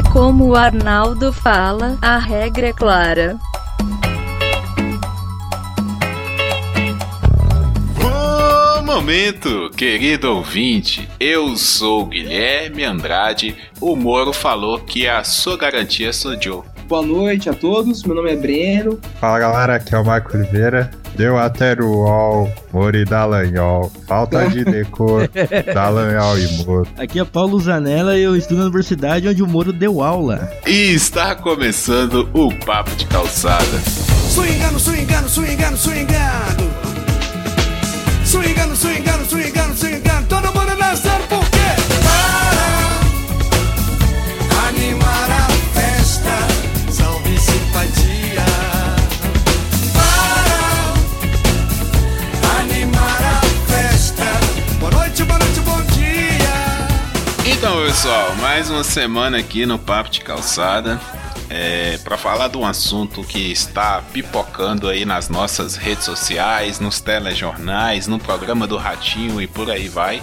É como o Arnaldo fala, a regra é clara. Bom momento, querido ouvinte. Eu sou Guilherme Andrade. O Moro falou que a sua garantia sou Joe. Boa noite a todos, meu nome é Breno. Fala galera, aqui é o Marco Oliveira. Deu até o UOL, Mori Dallagnol. Falta de decor, Dallagnol e Moro. Aqui é Paulo Zanella e eu estudo na universidade onde o Moro deu aula. E está começando o Papo de Calçada. Swingando, swingando, swingando, swingando. Swingando, swingando, swingando, swingando. Pessoal, mais uma semana aqui no Papo de Calçada. É, para falar de um assunto que está pipocando aí nas nossas redes sociais, nos telejornais, no programa do Ratinho e por aí vai,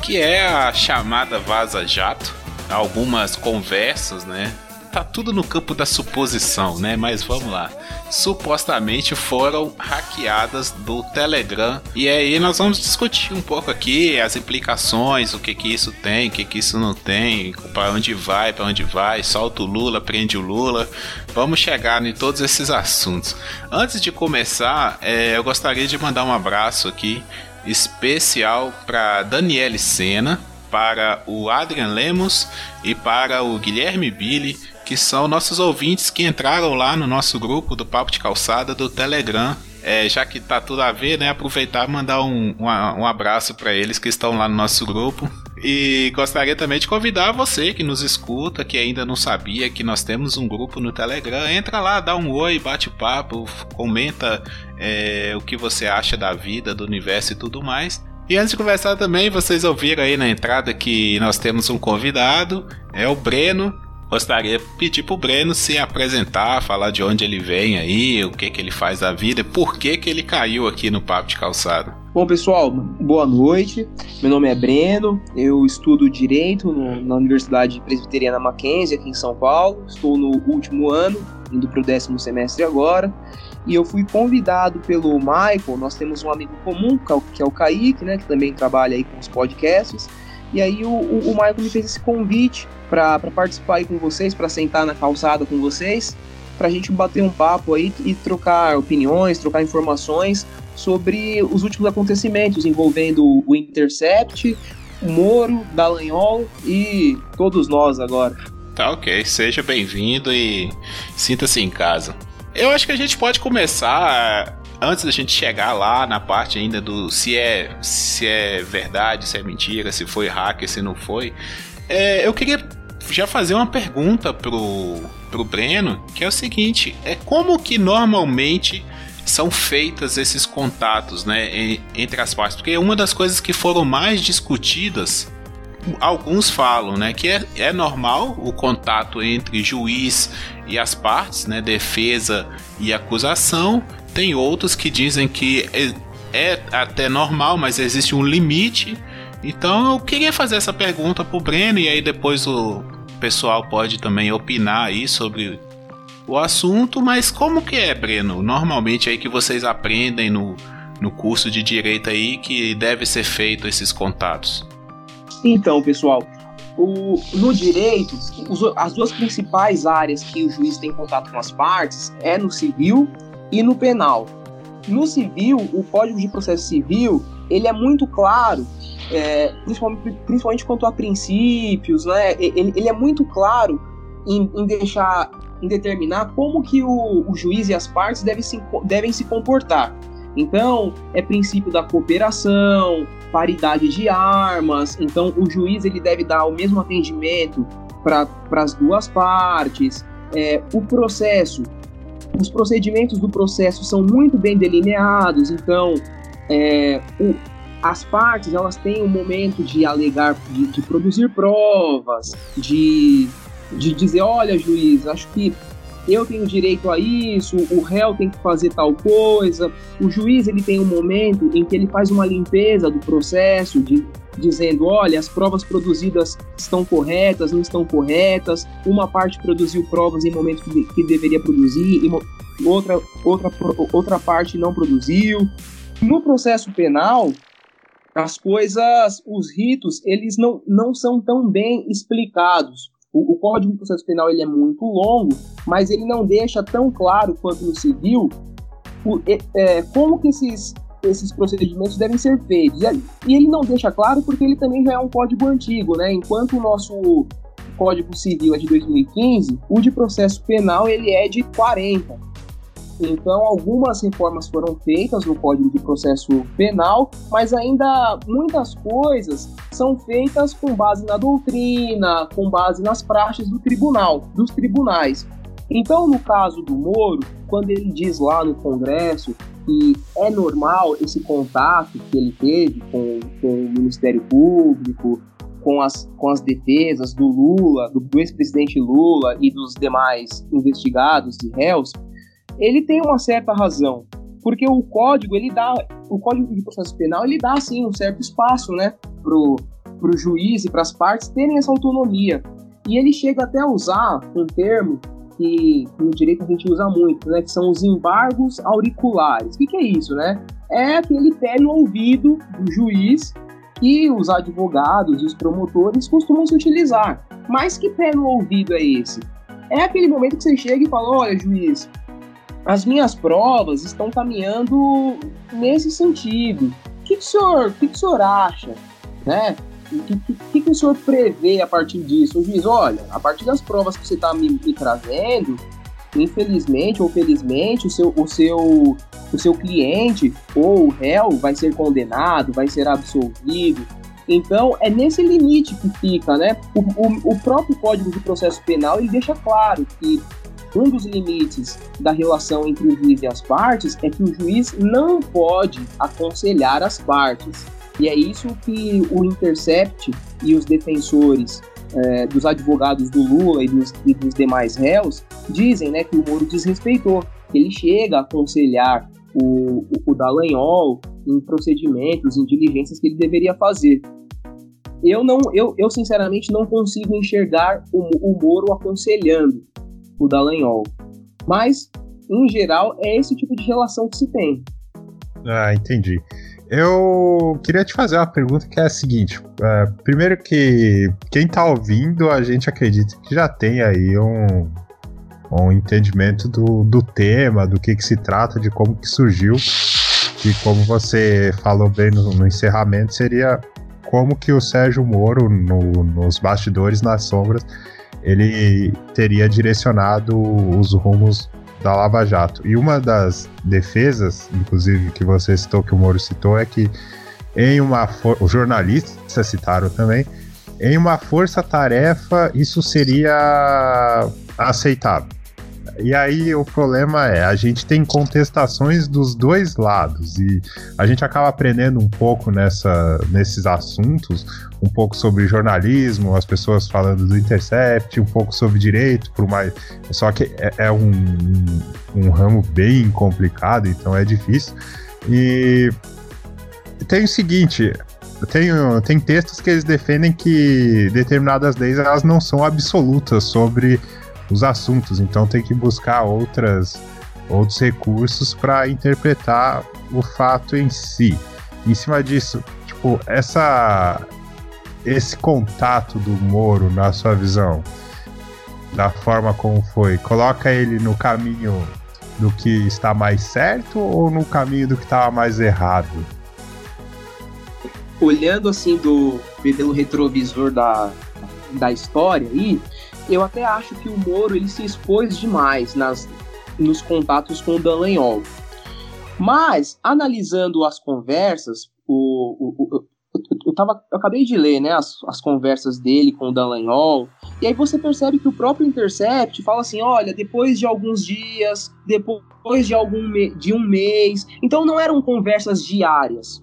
que é a chamada Vaza Jato. Algumas conversas, né? Tá tudo no campo da suposição, né? Mas vamos lá. Supostamente foram hackeadas do Telegram. E aí nós vamos discutir um pouco aqui as implicações, o que que isso tem, o que que isso não tem, para onde vai, para onde vai, solta o Lula, prende o Lula. Vamos chegar em todos esses assuntos. Antes de começar, é, eu gostaria de mandar um abraço aqui especial para Daniele Sena, para o Adrian Lemos e para o Guilherme Billy, que são nossos ouvintes que entraram lá no nosso grupo do Papo de Calçada do Telegram. É, já que tá tudo a ver, né? Aproveitar e mandar um, um, um abraço para eles que estão lá no nosso grupo. E gostaria também de convidar você que nos escuta, que ainda não sabia que nós temos um grupo no Telegram. Entra lá, dá um oi, bate papo, comenta é, o que você acha da vida, do universo e tudo mais. E antes de conversar também, vocês ouviram aí na entrada que nós temos um convidado, é o Breno. Gostaria de pedir pro Breno se apresentar, falar de onde ele vem aí, o que que ele faz da vida, por que que ele caiu aqui no Papo de Calçado. Bom, pessoal, boa noite. Meu nome é Breno, eu estudo Direito no, na Universidade Presbiteriana Mackenzie, aqui em São Paulo. Estou no último ano, indo para o décimo semestre agora. E eu fui convidado pelo Michael, nós temos um amigo comum, que é o Kaique, né, que também trabalha aí com os podcasts. E aí o, o, o Michael me fez esse convite para participar aí com vocês, para sentar na calçada com vocês, para a gente bater um papo aí e trocar opiniões, trocar informações sobre os últimos acontecimentos envolvendo o Intercept, o Moro, Dallagnol e todos nós agora. Tá ok, seja bem-vindo e sinta-se em casa. Eu acho que a gente pode começar antes da gente chegar lá na parte ainda do se é se é verdade, se é mentira, se foi hacker, se não foi. É, eu queria já fazer uma pergunta pro, pro Breno, que é o seguinte: é como que normalmente são feitas esses contatos, né, entre as partes? Porque uma das coisas que foram mais discutidas alguns falam, né, que é, é normal o contato entre juiz e as partes, né, defesa e acusação. Tem outros que dizem que é, é até normal, mas existe um limite. Então eu queria fazer essa pergunta pro Breno e aí depois o pessoal pode também opinar aí sobre o assunto, mas como que é, Breno? Normalmente aí que vocês aprendem no, no curso de direito aí que deve ser feito esses contatos. Então, pessoal, o, no direito, os, as duas principais áreas que o juiz tem contato com as partes é no civil e no penal. No civil, o Código de Processo Civil ele é muito claro, é, principalmente, principalmente quanto a princípios, né? Ele, ele é muito claro em, em, deixar, em determinar como que o, o juiz e as partes devem se, devem se comportar. Então, é princípio da cooperação, paridade de armas. Então, o juiz ele deve dar o mesmo atendimento para as duas partes. É, o processo, os procedimentos do processo são muito bem delineados. Então, é, o, as partes elas têm um momento de alegar, de, de produzir provas, de, de dizer, olha, juiz, acho que eu tenho direito a isso, o réu tem que fazer tal coisa, o juiz ele tem um momento em que ele faz uma limpeza do processo, de, dizendo, olha, as provas produzidas estão corretas, não estão corretas, uma parte produziu provas em momento que, que deveria produzir, outra, outra, outra parte não produziu. No processo penal, as coisas, os ritos, eles não, não são tão bem explicados. O, o, Código de Processo Penal ele é muito longo, mas ele não deixa tão claro quanto no civil o, é, como que esses, esses procedimentos devem ser feitos. E ele não deixa claro porque ele também já é um código antigo, né? Enquanto o nosso Código Civil é de 2015, o de processo penal ele é de 40. Então, algumas reformas foram feitas no Código de Processo Penal, mas ainda muitas coisas são feitas com base na doutrina, com base nas praxes do tribunal, dos tribunais. Então, no caso do Moro, quando ele diz lá no Congresso que é normal esse contato que ele teve com, com o Ministério Público, com as, com as defesas do Lula, do, ex-presidente Lula e dos demais investigados e réus, ele tem uma certa razão, porque o código ele dá, o código de processo penal ele dá assim um certo espaço, né, pro pro juiz e para as partes terem essa autonomia. E ele chega até a usar um termo que no direito a gente usa muito, né, que são os embargos auriculares. O que, que é isso, né? É aquele pé no ouvido do juiz que os advogados e os promotores costumam se utilizar. Mas que pé no ouvido é esse? É aquele momento que você chega e fala: olha, juiz, as minhas provas estão caminhando nesse sentido. O que, que, o, senhor, que, que o senhor acha? Né? O que, que, que, o senhor prevê a partir disso? O juiz, olha, a partir das provas que você está me, me, trazendo, infelizmente ou felizmente, o seu, o, seu, o seu cliente ou o réu vai ser condenado, vai ser absolvido. Então, é nesse limite que fica, né? O, o, o próprio Código de Processo Penal ele deixa claro que um dos limites da relação entre o juiz e as partes é que o juiz não pode aconselhar as partes. E é isso que o Intercept e os defensores é, dos advogados do Lula e dos, e dos, demais réus dizem né, que o Moro desrespeitou. Ele chega a aconselhar o, o, o Dallagnol em procedimentos, em diligências que ele deveria fazer. Eu não, eu, eu sinceramente não consigo enxergar o, o Moro aconselhando o Dallagnol. Mas, em geral, é esse tipo de relação que se tem. Ah, entendi. Eu queria te fazer uma pergunta que é a seguinte: é, primeiro que quem está ouvindo, a gente acredita que já tem aí um, um entendimento do, do tema, do que, que se trata, de como que surgiu. E como você falou bem no, no encerramento, seria como que o Sérgio Moro, no, nos bastidores, nas sombras, ele teria direcionado os rumos da Lava Jato. E uma das defesas, inclusive, que você citou, que o Moro citou, é que em uma os jornalistas citaram também, em uma força-tarefa isso seria aceitável. E aí o problema é, a gente tem contestações dos dois lados e a gente acaba aprendendo um pouco nessa, nesses assuntos, um pouco sobre jornalismo, as pessoas falando do Intercept, um pouco sobre direito, por mais. Só que é, é um, um, ramo bem complicado, então é difícil. E tem o seguinte, tem, tem textos que eles defendem que determinadas leis elas não são absolutas sobre os assuntos, então tem que buscar outras, outros recursos para interpretar o fato em si. Em cima disso, tipo, essa esse contato do Moro na sua visão, da forma como foi, coloca ele no caminho do que está mais certo ou no caminho do que estava mais errado? Olhando assim do pelo retrovisor da, da história aí, eu até acho que o Moro ele se expôs demais nas, nos contatos com o Dallagnol. Mas, analisando as conversas, o, o, o, eu, tava, eu acabei de ler né, as, as conversas dele com o Dallagnol, e aí você percebe que o próprio Intercept fala assim, olha, depois de alguns dias, depois de, algum de um mês, então não eram conversas diárias.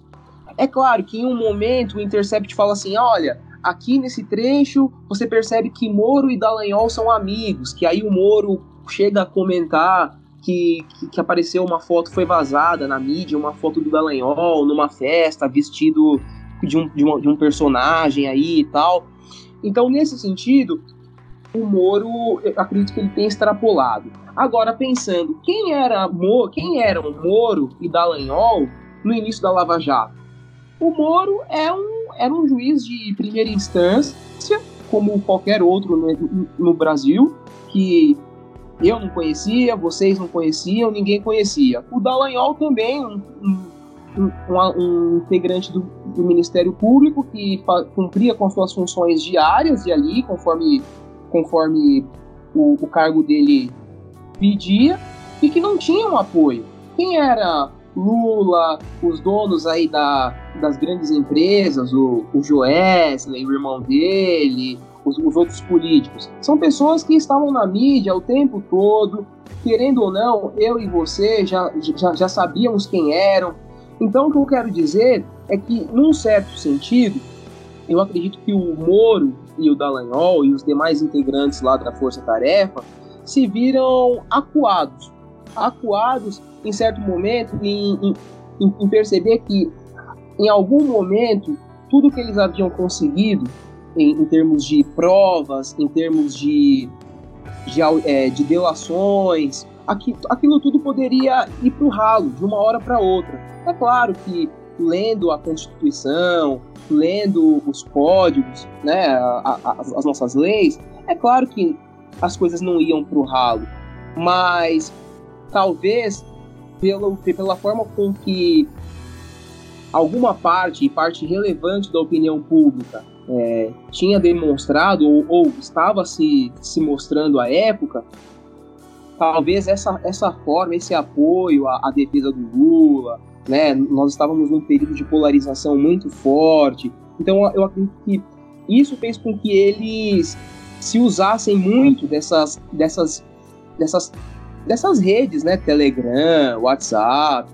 É claro que em um momento o Intercept fala assim, olha, Aqui nesse trecho, você percebe que Moro e Dallagnol são amigos, que aí o Moro chega a comentar que, que, que, apareceu uma foto, foi vazada na mídia, uma foto do Dallagnol numa festa, vestido de um, de, uma, de um personagem aí e tal. Então, nesse sentido, o Moro, acredito que ele tem extrapolado. Agora, pensando, quem era quem eram Moro e Dallagnol no início da Lava Jato? O Moro é um, era um juiz de primeira instância, como qualquer outro no, no Brasil, que eu não conhecia, vocês não conheciam, ninguém conhecia. O Dallagnol também, um, um, um, um integrante do, do, Ministério Público que cumpria com suas funções diárias e ali, conforme, conforme o, o cargo dele pedia, e que não tinha um apoio. Quem era Lula, os donos aí da, das grandes empresas, o, o Joesley, o irmão dele, os, os outros políticos. São pessoas que estavam na mídia o tempo todo, querendo ou não, eu e você já, já, já sabíamos quem eram. Então, o que eu quero dizer é que, num certo sentido, eu acredito que o Moro e o Dallagnol e os demais integrantes lá da Força Tarefa se viram acuados. Acuados, em certo momento, em, em, em perceber que, em algum momento, tudo que eles haviam conseguido em, em termos de provas, em termos de, de, é, de delações, aqui, aquilo tudo poderia ir para o ralo de uma hora para outra. É claro que lendo a Constituição, lendo os códigos, né, a, a, as nossas leis, é claro que as coisas não iam para o ralo, mas talvez pelo, pela forma com que alguma parte, parte relevante da opinião pública, é, tinha demonstrado ou, ou, estava se, se mostrando à época, talvez essa, essa forma, esse apoio à, à, defesa do Lula, né, nós estávamos num período de polarização muito forte, então eu acredito que isso fez com que eles se usassem muito dessas, dessas, dessas, dessas redes, né, Telegram, WhatsApp,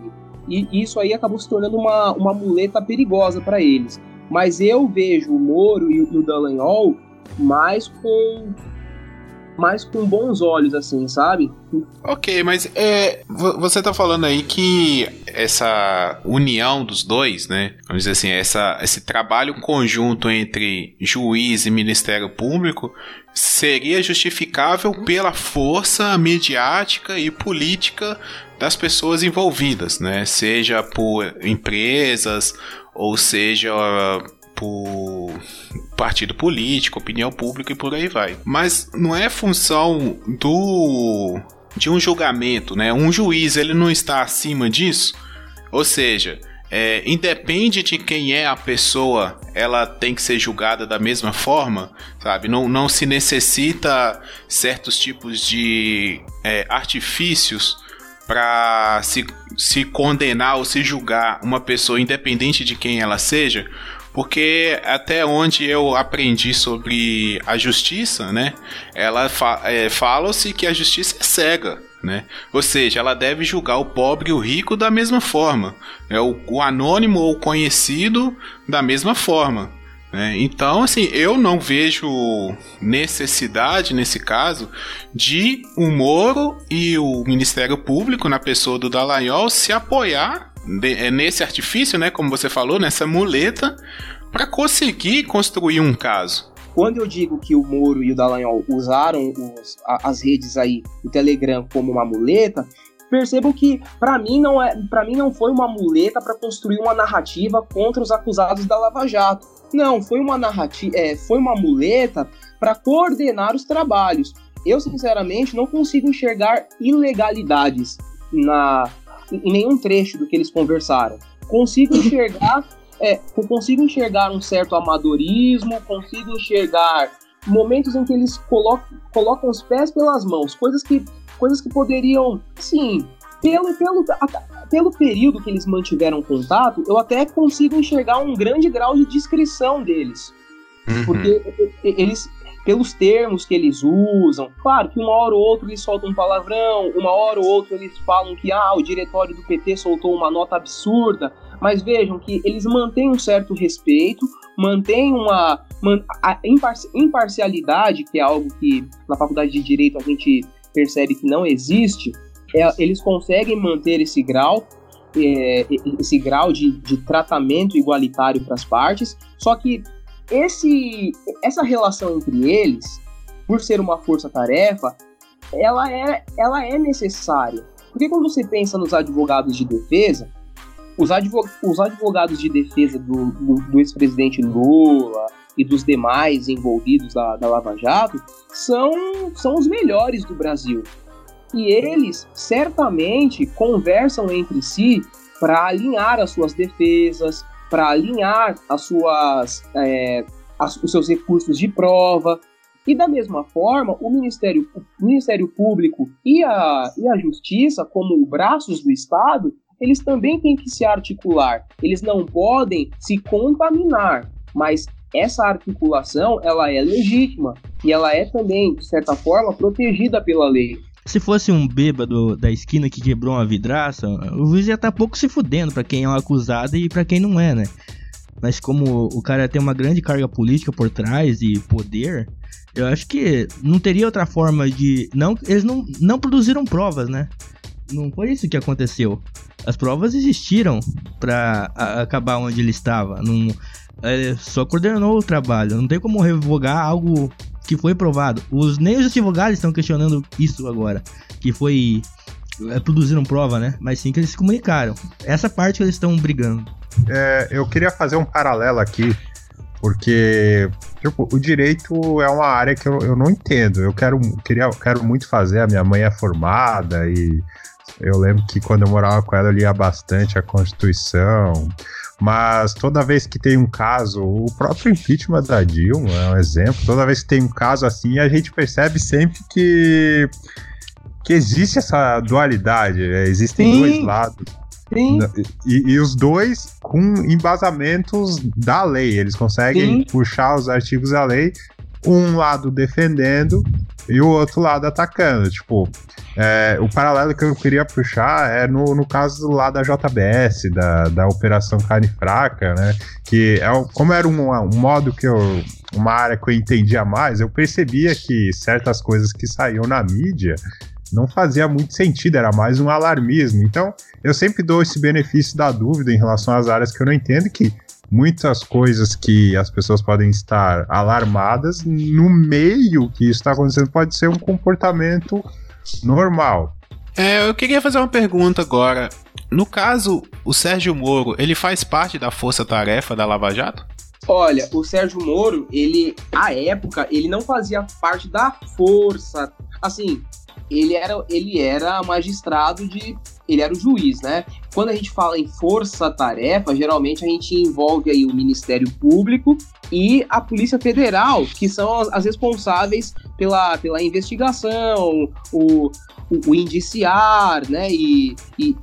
e isso aí acabou se tornando uma, uma muleta perigosa para eles. Mas eu vejo o Moro e o Dallagnol mais com mais com bons olhos, assim, sabe? Ok, mas é, você tá falando aí que essa união dos dois, né? Vamos dizer assim, essa, esse trabalho conjunto entre juiz e Ministério Público seria justificável pela força mediática e política das pessoas envolvidas, né? Seja por empresas ou seja por partido político, opinião pública e por aí vai. Mas não é função do de um julgamento, né? Um juiz ele não está acima disso. Ou seja, é, independe de quem é a pessoa, ela tem que ser julgada da mesma forma, sabe? Não, não se necessita certos tipos de é, artifícios para se, se condenar ou se julgar uma pessoa independente de quem ela seja, porque até onde eu aprendi sobre a justiça, né? Ela fa é, fala-se que a justiça é cega, né? Ou seja, ela deve julgar o pobre e o rico da mesma forma, é o, o anônimo ou o conhecido da mesma forma. Né? Então, assim, eu não vejo necessidade, nesse caso, de o Moro e o Ministério Público, na pessoa do Dallagnol, se apoiar de, é, nesse artifício, né, como você falou, nessa muleta, para conseguir construir um caso. Quando eu digo que o Moro e o Dallagnol usaram os, as redes aí, o Telegram como uma muleta, percebam que para mim não é, para mim não foi uma muleta para construir uma narrativa contra os acusados da Lava Jato. Não, foi uma narrativa, é, foi uma muleta para coordenar os trabalhos. Eu sinceramente não consigo enxergar ilegalidades na em nenhum trecho do que eles conversaram. Consigo enxergar, é, consigo enxergar um certo amadorismo, consigo enxergar momentos em que eles colocam, colocam os pés pelas mãos, coisas que coisas que poderiam, sim, pelo, pelo, pelo período que eles mantiveram contato, eu até consigo enxergar um grande grau de discrição deles. Uhum. Porque eles, pelos termos que eles usam, claro que uma hora ou outra eles soltam um palavrão, uma hora ou outra eles falam que ah, o diretório do PT soltou uma nota absurda, mas vejam que eles mantêm um certo respeito, mantêm uma, a imparcialidade, que é algo que na faculdade de Direito a gente percebe que não existe, é, eles conseguem manter esse grau, é, esse grau de, de tratamento igualitário para as partes, só que esse, essa relação entre eles, por ser uma força-tarefa, ela é, ela é necessária. Porque quando você pensa nos advogados de defesa, os, advog os advogados de defesa do, do, do ex-presidente Lula e dos demais envolvidos da, da Lava Jato são, são os melhores do Brasil. E eles certamente conversam entre si para alinhar as suas defesas, para alinhar as suas, é, as, os seus recursos de prova. E da mesma forma, o Ministério, o Ministério Público e a, e a Justiça, como braços do Estado, eles também têm que se articular. Eles não podem se contaminar, mas essa articulação ela é legítima e ela é também, de certa forma, protegida pela lei. Se fosse um bêbado da esquina que quebrou uma vidraça, o juiz ia estar tá pouco se fudendo para quem é o acusado e para quem não é, né? Mas como o cara tem uma grande carga política por trás e poder, eu acho que não teria outra forma de. Não, eles não, não produziram provas, né? Não foi isso que aconteceu. As provas existiram para acabar onde ele estava. Não, só coordenou o trabalho. Não tem como revogar algo que foi provado. Os, nem os advogados estão questionando isso agora. Que foi. É, produziram prova, né? Mas sim que eles se comunicaram. Essa parte que eles estão brigando. É, eu queria fazer um paralelo aqui. Porque tipo, o direito é uma área que eu, eu não entendo. Eu quero, queria, quero muito fazer. A minha mãe é formada e eu lembro que quando eu morava com ela eu lia bastante a Constituição. Mas toda vez que tem um caso, o próprio impeachment da Dilma é um exemplo. Toda vez que tem um caso assim, a gente percebe sempre que, que existe essa dualidade. É, existem Sim. dois lados. Sim. E, e, os dois com embasamentos da lei. Eles conseguem Sim. puxar os artigos da lei, um lado defendendo e o outro lado atacando. Tipo, é, o paralelo que eu queria puxar é no, no caso lá da JBS, da, da Operação Carne Fraca, né? Que é, como era um, um modo que eu. uma área que eu entendia mais, eu percebia que certas coisas que saíam na mídia não fazia muito sentido, era mais um alarmismo. Então, eu sempre dou esse benefício da dúvida em relação às áreas que eu não entendo, que muitas coisas que as pessoas podem estar alarmadas, no meio que isso está acontecendo, pode ser um comportamento normal. É, eu queria fazer uma pergunta agora. No caso, o Sérgio Moro, ele faz parte da força-tarefa da Lava Jato? Olha, o Sérgio Moro, ele, à época, ele não fazia parte da força. Assim, ele era, ele era magistrado de. Ele era o juiz, né? Quando a gente fala em força-tarefa, geralmente a gente envolve aí o Ministério Público e a Polícia Federal, que são as, responsáveis pela, pela investigação, o, o, o indiciar, né? E, e,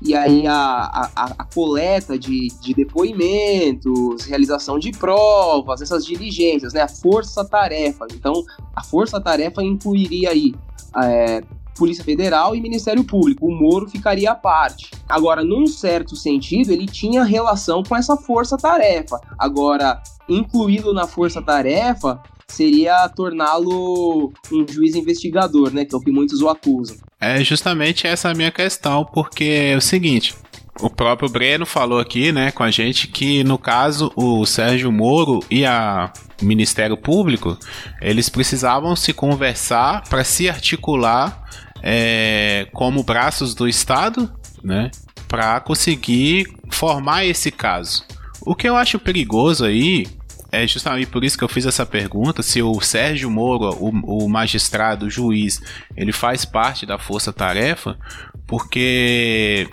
e aí a, a, a, coleta de, de depoimentos, realização de provas, essas diligências, né? A força-tarefa. Então, a força-tarefa incluiria aí é, Polícia Federal e Ministério Público. O Moro ficaria à parte. Agora, num certo sentido, ele tinha relação com essa força-tarefa. Agora, incluído na força-tarefa seria torná-lo um juiz investigador, né? Que é o que muitos o acusam. É justamente essa a minha questão, porque é o seguinte. O próprio Breno falou aqui, né, com a gente que no caso o Sérgio Moro e a Ministério Público, eles precisavam se conversar para se articular é, como braços do Estado, né, para conseguir formar esse caso. O que eu acho perigoso aí é justamente por isso que eu fiz essa pergunta, se o Sérgio Moro, o, o magistrado, o juiz, ele faz parte da força-tarefa, porque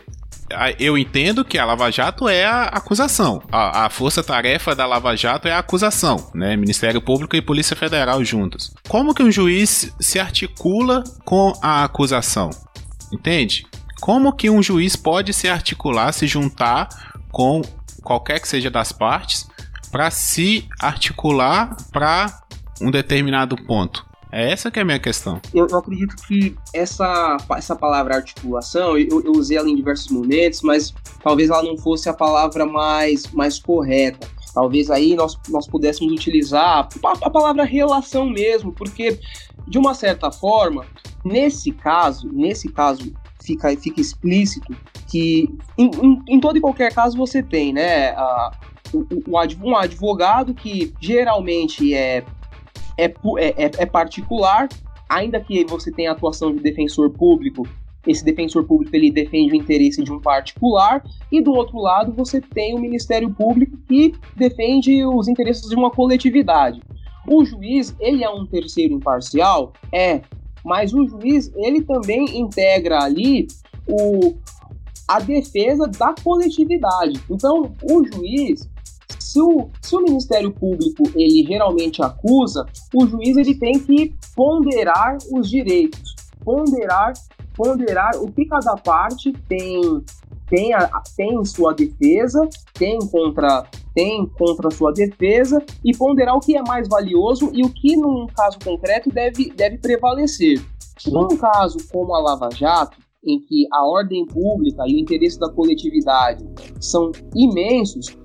eu entendo que a Lava Jato é a acusação. A, a força-tarefa da Lava Jato é a acusação, né? Ministério Público e Polícia Federal juntos. Como que um juiz se articula com a acusação? Entende? Como que um juiz pode se articular, se juntar com qualquer que seja das partes para se articular para um determinado ponto? É essa que é a minha questão. Eu, eu acredito que essa, essa palavra articulação, eu, eu, usei ela em diversos momentos, mas talvez ela não fosse a palavra mais, mais correta. Talvez aí nós, nós pudéssemos utilizar a, a palavra relação mesmo, porque, de uma certa forma, Nesse caso, nesse caso fica, fica explícito que em, em, em todo e qualquer caso você tem, né, a, o, um advogado que geralmente é, é, é, é particular, ainda que você tenha atuação de defensor público, esse defensor público ele defende o interesse de um particular e do outro lado você tem o Ministério Público que defende os interesses de uma coletividade. O juiz, ele é um terceiro imparcial? É, mas o juiz, ele também integra ali o, a defesa da coletividade. Então, o juiz, se o, se o Ministério Público ele geralmente acusa, o juiz ele tem que ponderar os direitos, ponderar, ponderar o que cada parte tem tem, a, tem sua defesa, tem contra tem contra sua defesa e ponderar o que é mais valioso e o que, num caso concreto, deve, deve prevalecer. Num caso como a Lava Jato, em que a ordem pública e o interesse da coletividade são imensos,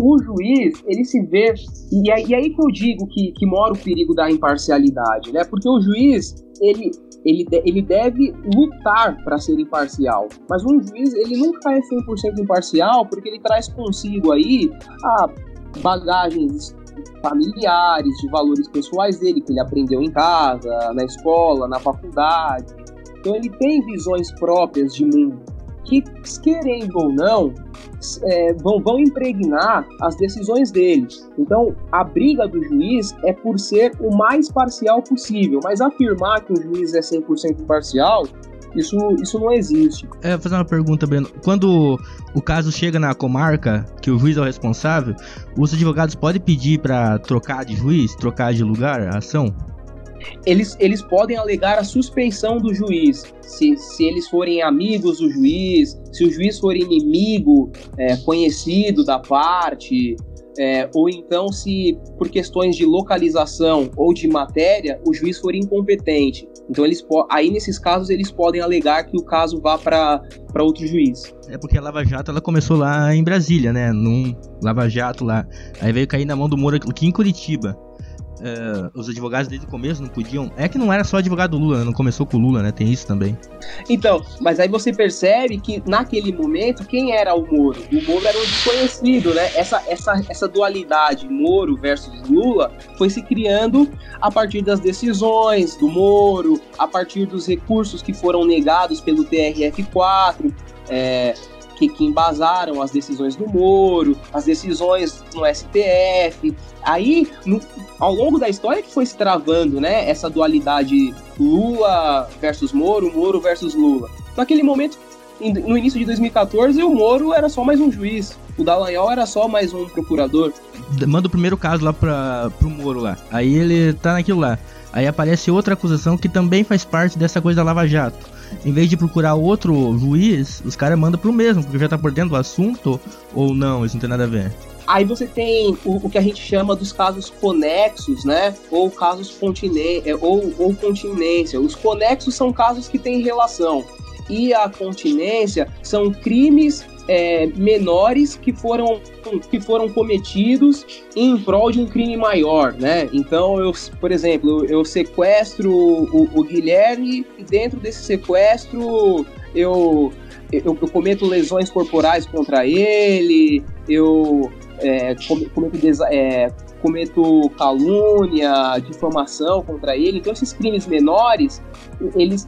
o juiz, ele se vê. E é, e aí que eu digo que, que mora o perigo da imparcialidade, né? Porque o juiz, ele, ele, ele deve lutar para ser imparcial. Mas um juiz, ele nunca é 100% imparcial porque ele traz consigo aí a bagagens familiares, de valores pessoais dele, que ele aprendeu em casa, na escola, na faculdade. Então ele tem visões próprias de mundo que, querendo ou não, é, vão, vão impregnar as decisões dele. Então, a briga do juiz é por ser o mais parcial possível, mas afirmar que o juiz é 100% imparcial, isso, isso não existe. É, vou fazer uma pergunta, Breno. Quando o caso chega na comarca, que o juiz é o responsável, os advogados podem pedir para trocar de juiz, trocar de lugar a ação? Eles, eles podem alegar a suspeição do juiz, se, se eles forem amigos do juiz, se o juiz for inimigo é, conhecido da parte, é, ou então se por questões de localização ou de matéria o juiz for incompetente. Então eles aí nesses casos eles podem alegar que o caso vá para outro juiz. É porque a Lava Jato ela começou lá em Brasília, né? Num Lava Jato lá. Aí veio cair na mão do Moro aqui em Curitiba uh, os advogados desde o começo não podiam. É que não era só advogado do Lula, né? não começou com o Lula, né? Tem isso também. Então, mas aí você percebe que naquele momento, quem era o Moro? O Moro era um desconhecido, né? Essa, essa, essa dualidade Moro versus Lula foi se criando a partir das decisões do Moro, a partir dos recursos que foram negados pelo TRF4. É, que, que embasaram as decisões do Moro, as decisões no STF. Aí, no, ao longo da história que foi se travando, né, essa dualidade Lula versus Moro, Moro versus Lula. Naquele momento, no início de 2014, o Moro era só mais um juiz, o Dallagnol era só mais um procurador. Manda o primeiro caso lá pra, pro Moro lá. Aí ele tá naquilo lá. Aí aparece outra acusação que também faz parte dessa coisa da Lava Jato em vez de procurar outro juiz, os caras mandam pro mesmo, porque já tá por dentro do assunto, ou não, isso não tem nada a ver. Aí você tem o, o, que a gente chama dos casos conexos, né? Ou casos continência, ou, ou continência. Os conexos são casos que têm relação. E a continência são crimes é, menores que foram, que foram cometidos em prol de um crime maior, né? Então, eu, por exemplo, eu sequestro o, o Guilherme e dentro desse sequestro eu, eu, eu cometo lesões corporais contra ele, eu é, cometo, é, cometo calúnia, difamação contra ele. Então, esses crimes menores, eles,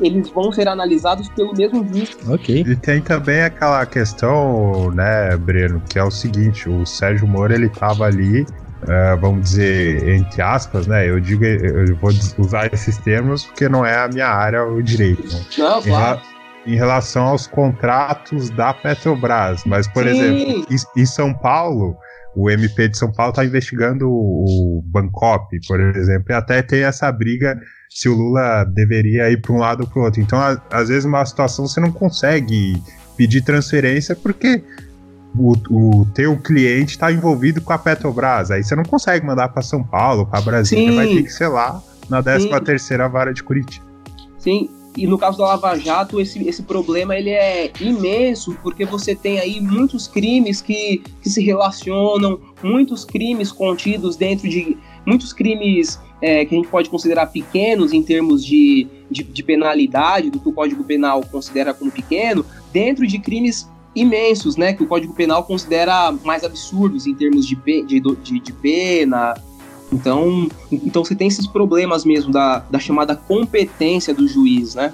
eles vão ser analisados pelo mesmo juiz. Ok. E tem também aquela questão, né, Breno, que é o seguinte: o Sérgio Moro, ele tava ali. Uh, vamos dizer, entre aspas, né? Eu digo, eu vou usar esses termos porque não é a minha área o direito. Né? Não, claro em relação aos contratos da Petrobras. Mas, por Sim. exemplo, em São Paulo, o MP de São Paulo está investigando o, Bancop, por exemplo, e até tem essa briga se o Lula deveria ir para um lado ou para o outro. Então, a, às vezes, uma situação você não consegue pedir transferência porque o, o teu cliente está envolvido com a Petrobras. Aí você não consegue mandar para São Paulo, para Brasília, Sim. vai ter que ser lá na 13 terceira vara de Curitiba. Sim, e no caso da Lava Jato, esse, esse problema ele é imenso, porque você tem aí muitos crimes que, que se relacionam, muitos crimes contidos dentro de. muitos crimes é, que a gente pode considerar pequenos em termos de, de, de, penalidade, do que o Código Penal considera como pequeno, dentro de crimes imensos, né, que o Código Penal considera mais absurdos em termos de, de, de, de pena. Então, então você tem esses problemas mesmo da, da chamada competência do juiz, né?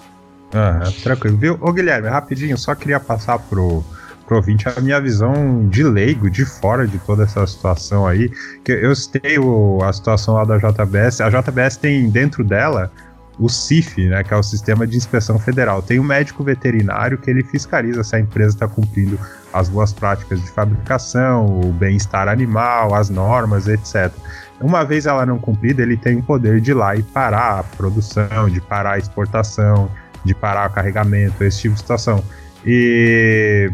Aham, tranquilo. Viu? Ô Guilherme, rapidinho, só queria passar pro, pro ouvinte a minha visão de leigo, de fora de toda essa situação aí. Que eu citei o, a situação lá da JBS. A JBS tem dentro dela o CIF, né, que é o Sistema de Inspeção Federal. Tem um médico veterinário que ele fiscaliza se a empresa está cumprindo as boas práticas de fabricação, o bem-estar animal, as normas, etc. Uma vez ela não cumprida, ele tem o poder de ir lá e parar a produção, de parar a exportação, de parar o carregamento, esse tipo de situação. E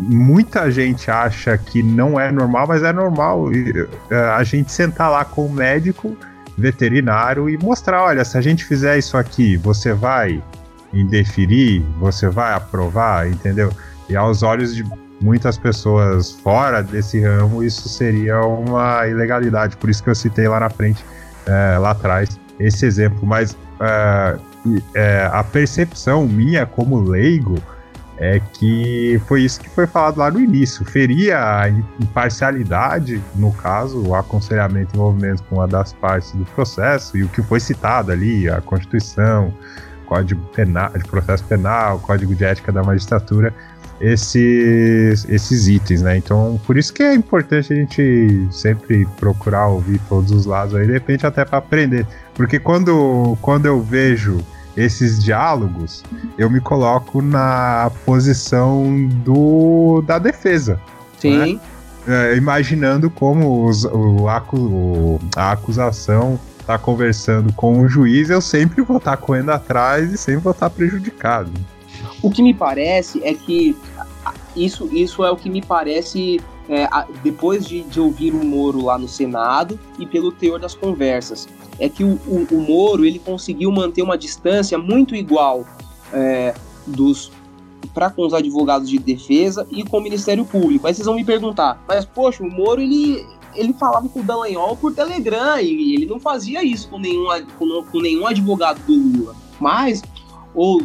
muita gente acha que não é normal, mas é normal é, a gente sentar lá com o médico veterinário e mostrar, olha, se a gente fizer isso aqui, você vai indeferir, você vai aprovar, entendeu? E aos olhos de muitas pessoas fora desse ramo, isso seria uma ilegalidade. Por isso que eu citei lá na frente, é, lá atrás, esse exemplo. Mas é, é, a percepção minha como leigo é que foi isso que foi falado lá no início. Feria a imparcialidade, no caso, o aconselhamento e envolvimento com uma das partes do processo, e o que foi citado ali, a Constituição, Código Penal, de Processo Penal, Código de Ética da Magistratura, esses, esses itens, né? Então, por isso que é importante a gente sempre procurar ouvir todos os lados aí, de repente até para aprender. Porque quando, quando eu vejo esses diálogos, eu me coloco na posição do da defesa. Sim. Né? É, imaginando como os, o, o, a acusação está conversando com o juiz, eu sempre vou estar tá correndo atrás e sempre vou estar tá prejudicado. O que me parece é que isso, isso é o que me parece é, depois de, de, ouvir o Moro lá no Senado e pelo teor das conversas é que o, o, o Moro ele conseguiu manter uma distância muito igual é, dos para com os advogados de defesa e com o Ministério Público. Aí vocês vão me perguntar, mas poxa, o Moro ele, ele falava com o Dallagnol por Telegram e ele não fazia isso com nenhum, com, com nenhum advogado do Lula. Mas, ou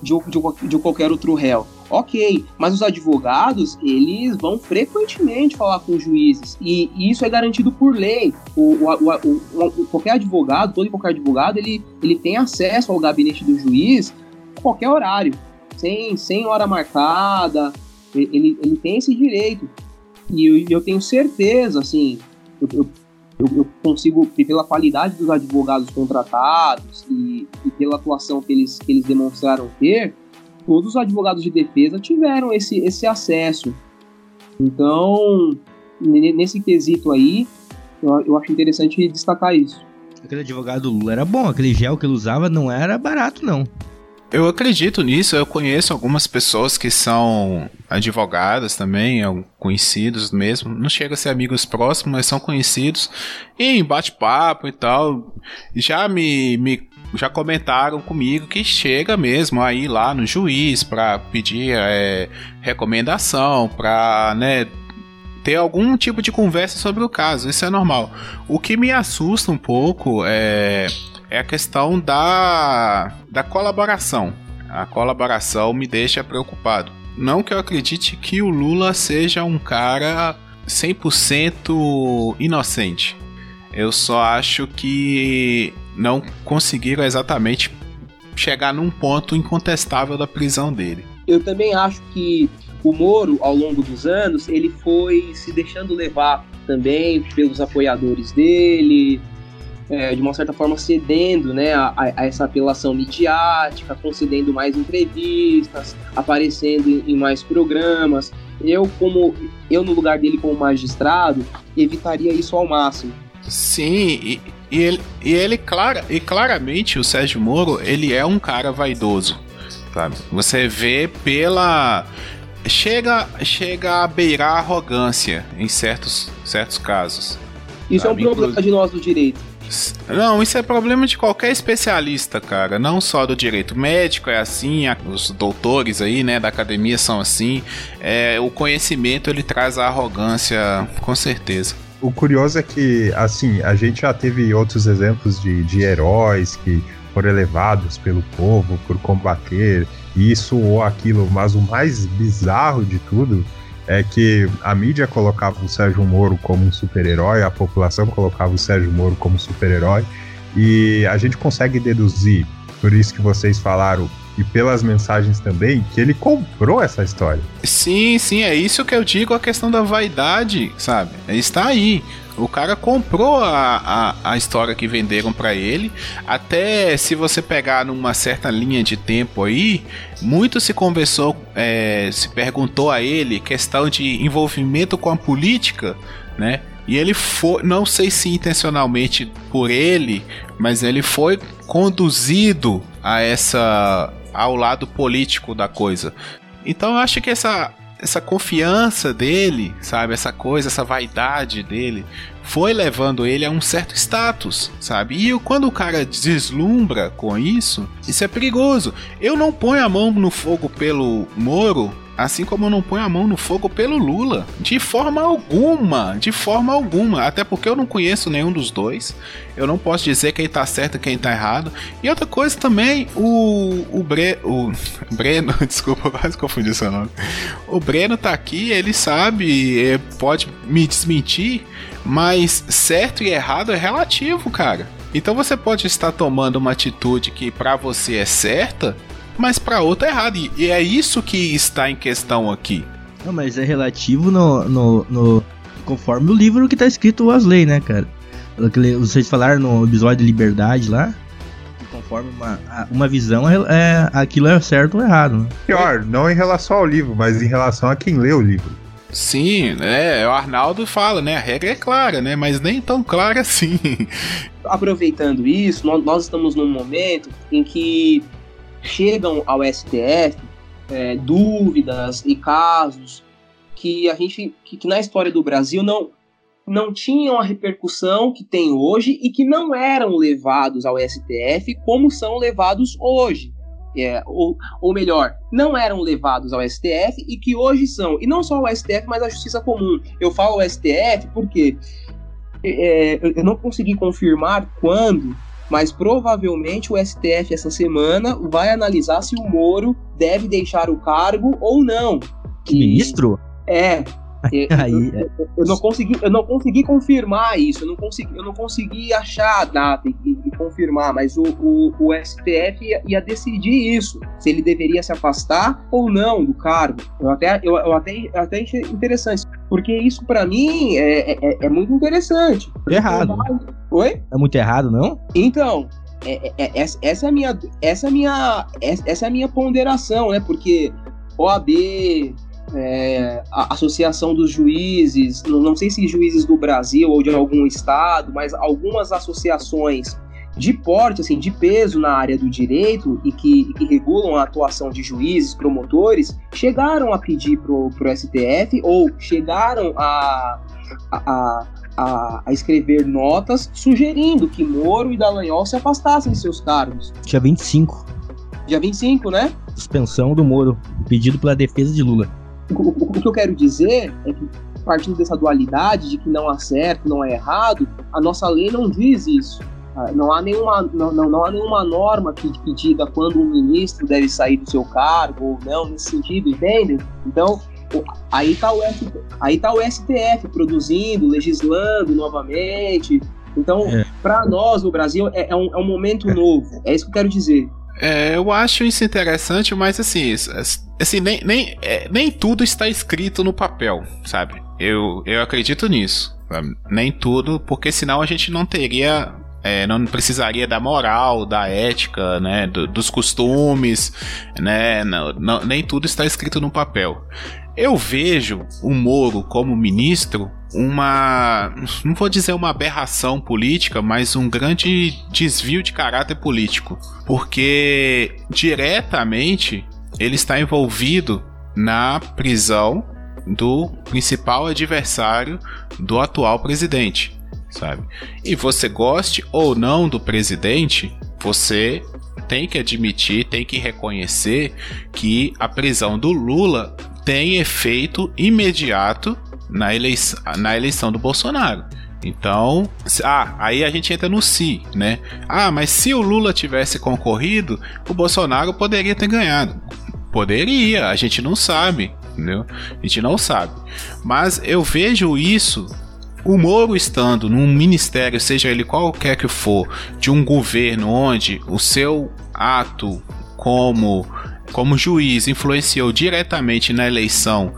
de, de, de qualquer outro réu. Ok, mas os advogados, eles vão frequentemente falar com os juízes, e, isso é garantido por lei. O, o, o, qualquer advogado, todo e qualquer advogado, ele, ele tem acesso ao gabinete do juiz a qualquer horário, sem, sem hora marcada, ele, ele tem esse direito. E eu, eu tenho certeza, assim, eu, eu, eu, consigo, pela qualidade dos advogados contratados e, e pela atuação que eles, que eles demonstraram ter, todos os advogados de defesa tiveram esse, esse acesso. Então, nesse quesito aí, eu, eu acho interessante destacar isso. Aquele advogado Lula era bom, aquele gel que ele usava não era barato, não. Eu acredito nisso, eu conheço algumas pessoas que são advogadas também, conhecidos mesmo, não chega a ser amigos próximos, mas são conhecidos, e em bate-papo e tal, já me, me já comentaram comigo que chega mesmo aí lá no juiz para pedir é, recomendação, para né, ter algum tipo de conversa sobre o caso. Isso é normal. O que me assusta um pouco é, é a questão da, da colaboração. A colaboração me deixa preocupado. Não que eu acredite que o Lula seja um cara 100% inocente. Eu só acho que não conseguiram exatamente chegar num ponto incontestável da prisão dele. Eu também acho que o Moro, ao longo dos anos, ele foi se deixando levar também pelos apoiadores dele, é, de uma certa forma cedendo né, a, a, essa apelação midiática, concedendo mais entrevistas, aparecendo em, em, mais programas. Eu, como eu no lugar dele como magistrado, evitaria isso ao máximo. Sim, e, e ele, e ele clara, e claramente o Sérgio Moro, ele é um cara vaidoso, sabe? Você vê pela chega chega a beirar a arrogância em certos certos casos. Isso sabe? é um problema de nós do direito. Não, isso é problema de qualquer especialista, cara. Não só do direito. O médico é assim, os doutores aí, né, da academia são assim. É, o conhecimento ele traz a arrogância, com certeza. O curioso é que, assim, a gente já teve outros exemplos de, de heróis que foram elevados pelo povo por combater isso ou aquilo, mas o mais bizarro de tudo é que a mídia colocava o Sérgio Moro como um super-herói, a população colocava o Sérgio Moro como super-herói, e a gente consegue deduzir, por isso que vocês falaram, e pelas mensagens também, que ele comprou essa história. Sim, sim, é isso que eu digo, a questão da vaidade, sabe? Está aí. O cara comprou a, a, a história que venderam para ele. Até se você pegar numa certa linha de tempo aí, muito se conversou, é, se perguntou a ele questão de envolvimento com a política, né? E ele foi, não sei se intencionalmente por ele, mas ele foi conduzido a essa ao lado político da coisa. Então eu acho que essa essa confiança dele, sabe, essa coisa, essa vaidade dele, foi levando ele a um certo status, sabe? E quando o cara deslumbra com isso, isso é perigoso. Eu não ponho a mão no fogo pelo Moro Assim como eu não ponho a mão no fogo pelo Lula. De forma alguma. De forma alguma. Até porque eu não conheço nenhum dos dois. Eu não posso dizer quem tá certo e quem tá errado. E outra coisa também, o. O, Bre, o Breno, desculpa, quase confundi seu nome. O Breno tá aqui, ele sabe, é, pode me desmentir, mas certo e errado é relativo, cara. Então você pode estar tomando uma atitude que para você é certa mas para outra é errado. E é isso que está em questão aqui. Não, mas é relativo no, no, no conforme o livro que tá escrito as leis, né, cara? Vocês falaram no episódio de liberdade lá, conforme uma, uma visão, é, é, aquilo é certo ou errado. Né? Pior, não em relação ao livro, mas em relação a quem lê o livro. Sim, é, o Arnaldo fala, né? A regra é clara, né? Mas nem tão clara assim. Aproveitando isso, nós estamos num momento em que chegam ao STF é, dúvidas e casos que a gente que, que, na história do Brasil não não tinham a repercussão que tem hoje e que não eram levados ao STF como são levados hoje. É, ou, ou melhor, não eram levados ao STF e que hoje são. E não só ao STF, mas à Justiça Comum. Eu falo STF porque é, eu não consegui confirmar quando mas provavelmente o STF essa semana vai analisar se o Moro deve deixar o cargo ou não. Que ministro? É, Aí, eu, eu, eu, não consegui, eu não consegui confirmar isso, eu não consegui, eu não consegui achar a data e, e confirmar, mas o, o, o STF ia, ia, decidir isso, se ele deveria se afastar ou não do cargo. Eu até, eu, eu até, eu até achei interessante, porque isso para mim é, é, é, é, muito interessante. Errado. Oi? É muito errado, não? Então, é, é, é, essa é a minha essa é a minha essa é minha ponderação né porque OAB é, a Associação dos Juízes, não sei se juízes do Brasil ou de algum estado, mas algumas associações de porte, assim, de peso na área do direito e que, que regulam a atuação de juízes, promotores, chegaram a pedir para o STF ou chegaram a, a, a, a, escrever notas sugerindo que Moro e Dallagnol se afastassem de seus cargos. Dia 25. Dia 25, né? Suspensão do Moro, pedido pela defesa de Lula. O, o, o que eu quero dizer é que, partindo dessa dualidade de que não há certo, não é errado, a nossa lei não diz isso. Ah, não há nenhuma, não, não, não há nenhuma norma que, que diga quando um ministro deve sair do seu cargo ou não, nesse sentido, entende? Então, aí está o, aí tá o STF produzindo, legislando novamente. Então, é. para nós no Brasil, é, é, um, é um momento é. novo. É isso que eu quero dizer. É, eu acho isso interessante, mas assim, assim nem, nem, é, nem tudo está escrito no papel, sabe? Eu, eu acredito nisso. Sabe? Nem tudo, porque senão a gente não teria. É, não precisaria da moral, da ética, né, do, dos costumes, né, não, não, nem tudo está escrito no papel. Eu vejo o Moro como ministro uma, não vou dizer uma aberração política, mas um grande desvio de caráter político, porque diretamente ele está envolvido na prisão do principal adversário do atual presidente, sabe? E você goste ou não do presidente, você tem que admitir, tem que reconhecer que a prisão do Lula tem efeito imediato na eleição, na eleição do Bolsonaro. Então, ah, aí a gente entra no se, né? Ah, mas se o Lula tivesse concorrido, o Bolsonaro poderia ter ganhado. Poderia, a gente não sabe, entendeu? A gente não sabe. Mas eu vejo isso o Moro estando num ministério, seja ele qualquer que for, de um governo onde o seu ato como, como juiz influenciou diretamente na eleição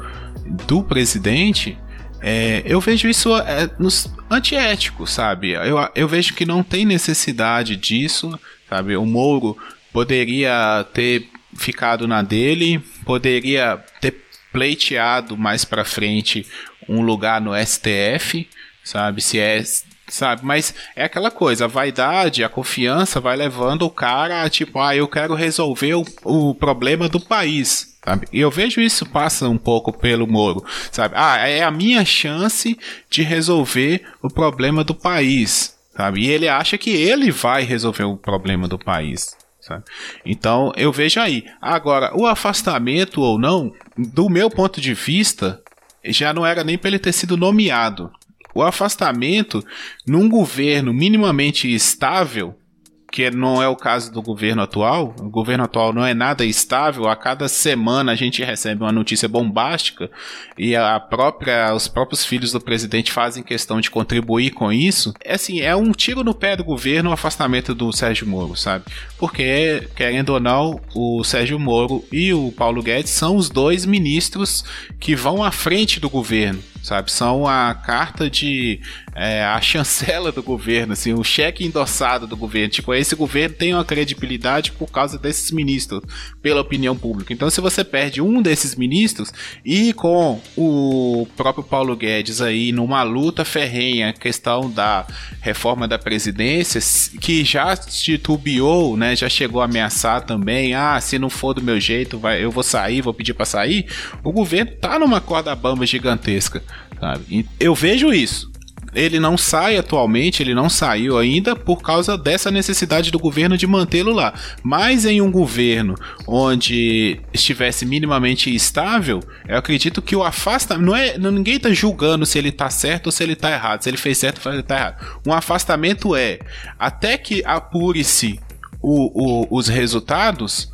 do presidente, é, eu vejo isso é, nos antiético, sabe? Eu, eu vejo que não tem necessidade disso, sabe? O Moro poderia ter ficado na dele, poderia ter pleiteado mais para frente um lugar no STF, sabe? Se é sabe? Mas é aquela coisa, a vaidade, a confiança vai levando o cara a tipo, ah, eu quero resolver o, o problema do país. Sabe? E eu vejo isso passa um pouco pelo Moro, sabe? Ah, é a minha chance de resolver o problema do país, sabe? E ele acha que ele vai resolver o problema do país. Sabe? Então eu vejo aí. Agora, o afastamento ou não, do meu ponto de vista, já não era nem para ele ter sido nomeado. O afastamento num governo minimamente estável que não é o caso do governo atual. O governo atual não é nada estável. A cada semana a gente recebe uma notícia bombástica e a própria, os próprios filhos do presidente fazem questão de contribuir com isso. É assim, é um tiro no pé do governo o afastamento do Sérgio Moro, sabe? Porque, querendo ou não, o Sérgio Moro e o Paulo Guedes são os dois ministros que vão à frente do governo sabe? São a carta de é, a chancela do governo, assim, o cheque endossado do governo. Tipo, esse governo tem uma credibilidade por causa desses ministros, pela opinião pública. Então, se você perde um desses ministros e com o próprio Paulo Guedes aí numa luta ferrenha, questão da reforma da presidência, que já titubeou, né? Já chegou a ameaçar também, ah, se não for do meu jeito, vai, eu vou sair, vou pedir para sair. O governo tá numa corda bamba gigantesca sabe? E eu vejo isso. Ele não sai atualmente, ele não saiu ainda por causa dessa necessidade do governo de mantê-lo lá. Mas em um governo onde estivesse minimamente estável, eu acredito que o afastamento. Não é, ninguém está julgando se ele está certo ou se ele está errado. Se ele fez certo ou se ele está errado. Um afastamento é até que apure-se os resultados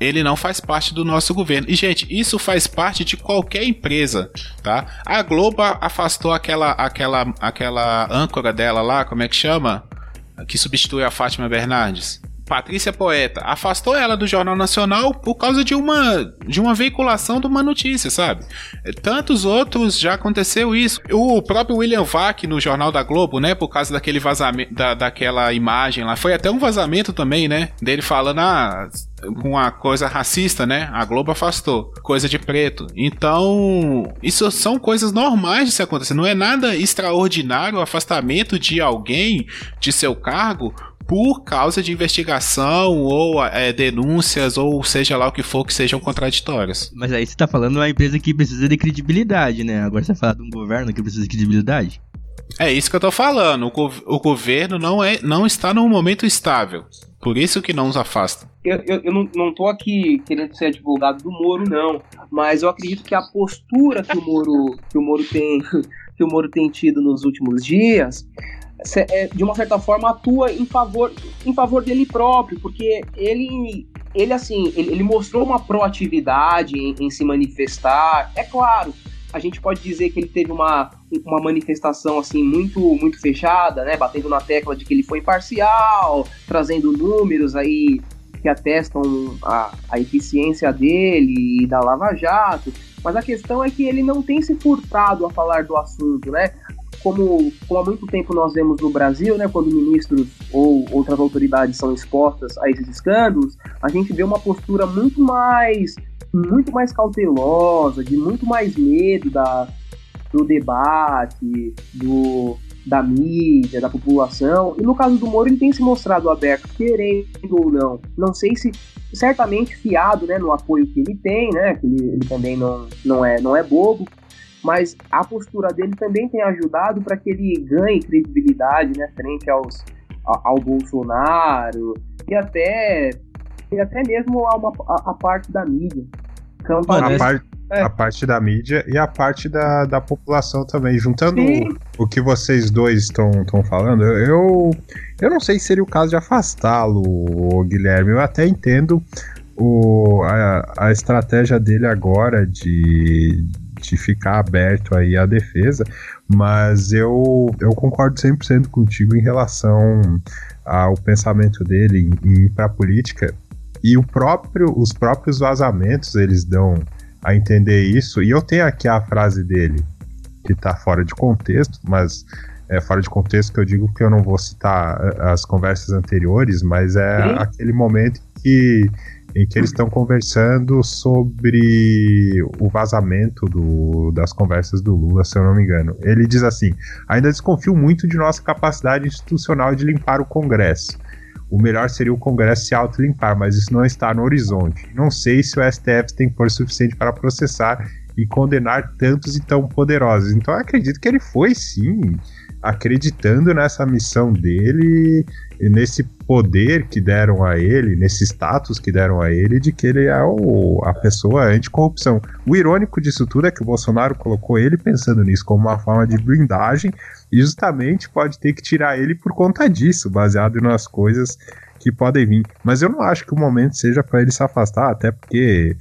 ele não faz parte do nosso governo. E, gente, isso faz parte de qualquer empresa, tá? A Globo afastou aquela, aquela, aquela âncora dela lá, como é que chama? Que substitui a Fátima Bernardes. Patrícia Poeta afastou ela do Jornal Nacional por causa de uma de uma veiculação de uma notícia, sabe? Tantos outros já aconteceu isso. O próprio William Vac no Jornal da Globo, né, por causa daquele vazamento da, daquela imagem lá, foi até um vazamento também, né, dele falando ah, com uma coisa racista, né? A Globo afastou. Coisa de preto. Então, isso são coisas normais de se acontecer. Não é nada extraordinário o afastamento de alguém de seu cargo por causa de investigação ou é, denúncias ou seja lá o que for que sejam contraditórias. Mas aí você tá falando de uma empresa que precisa de credibilidade, né? Agora você fala de um governo que precisa de credibilidade. É isso que eu tô falando. O, go o governo não, é, não está num momento estável. Por isso que não os afasta. Eu, eu, eu não, não tô aqui querendo ser advogado do Moro, não. Mas eu acredito que a postura que o Moro, que o Moro tem que o Moro tem tido nos últimos dias de uma certa forma atua em favor, em favor dele próprio, porque ele, ele assim, ele, ele mostrou uma proatividade em, em, se manifestar. É claro, a gente pode dizer que ele teve uma, uma manifestação assim muito muito fechada, né, batendo na tecla de que ele foi imparcial, trazendo números aí que atestam a, a eficiência dele e da Lava Jato. Mas a questão é que ele não tem se furtado a falar do assunto, né? Como, como há muito tempo nós vemos no Brasil, né, quando ministros ou outras autoridades são expostas a esses escândalos, a gente vê uma postura muito mais muito mais cautelosa, de muito mais medo da, do debate, do, da mídia, da população. E no caso do Moro, ele tem se mostrado aberto, querendo ou não. Não sei se certamente fiado né, no apoio que ele tem, né? Que ele, ele também não, não, é, não é bobo mas a postura dele também tem ajudado para que ele ganhe credibilidade né, frente aos, ao Bolsonaro e até, e até mesmo a, uma, a, a parte da mídia. Então, a, parte, É. A parte da mídia e a parte da, da população também. Juntando Sim. o que vocês dois estão falando, eu, eu não sei se seria o caso de afastá-lo, Guilherme. Eu até entendo o, a, a estratégia dele agora de, ficar aberto aí à defesa, mas eu, eu concordo 100% contigo em relação ao pensamento dele em, ir para a política. E o próprio, os próprios vazamentos eles dão a entender isso. E eu tenho aqui a frase dele, que tá fora de contexto, mas é fora de contexto que eu digo que eu não vou citar eh, as conversas anteriores, mas é Sim. aquele momento que, em que eles estão conversando sobre o vazamento do- das conversas do Lula, se eu não me engano. Ele diz assim: ainda desconfio muito de nossa capacidade institucional de limpar o Congresso. O melhor seria o Congresso se autolimpar, mas isso não está no horizonte. Não sei se o STF tem força suficiente para processar e condenar tantos e tão poderosos. Então acredito que ele foi sim acreditando nessa missão dele e nesse poder que deram a ele, nesse status que deram a ele de que ele é o, a pessoa anticorrupção. O irônico disso tudo é que o Bolsonaro colocou ele pensando nisso como uma forma de blindagem e justamente pode ter que tirar ele por conta disso, baseado nas coisas que podem vir. Mas eu não acho que o momento seja para ele se afastar, até porque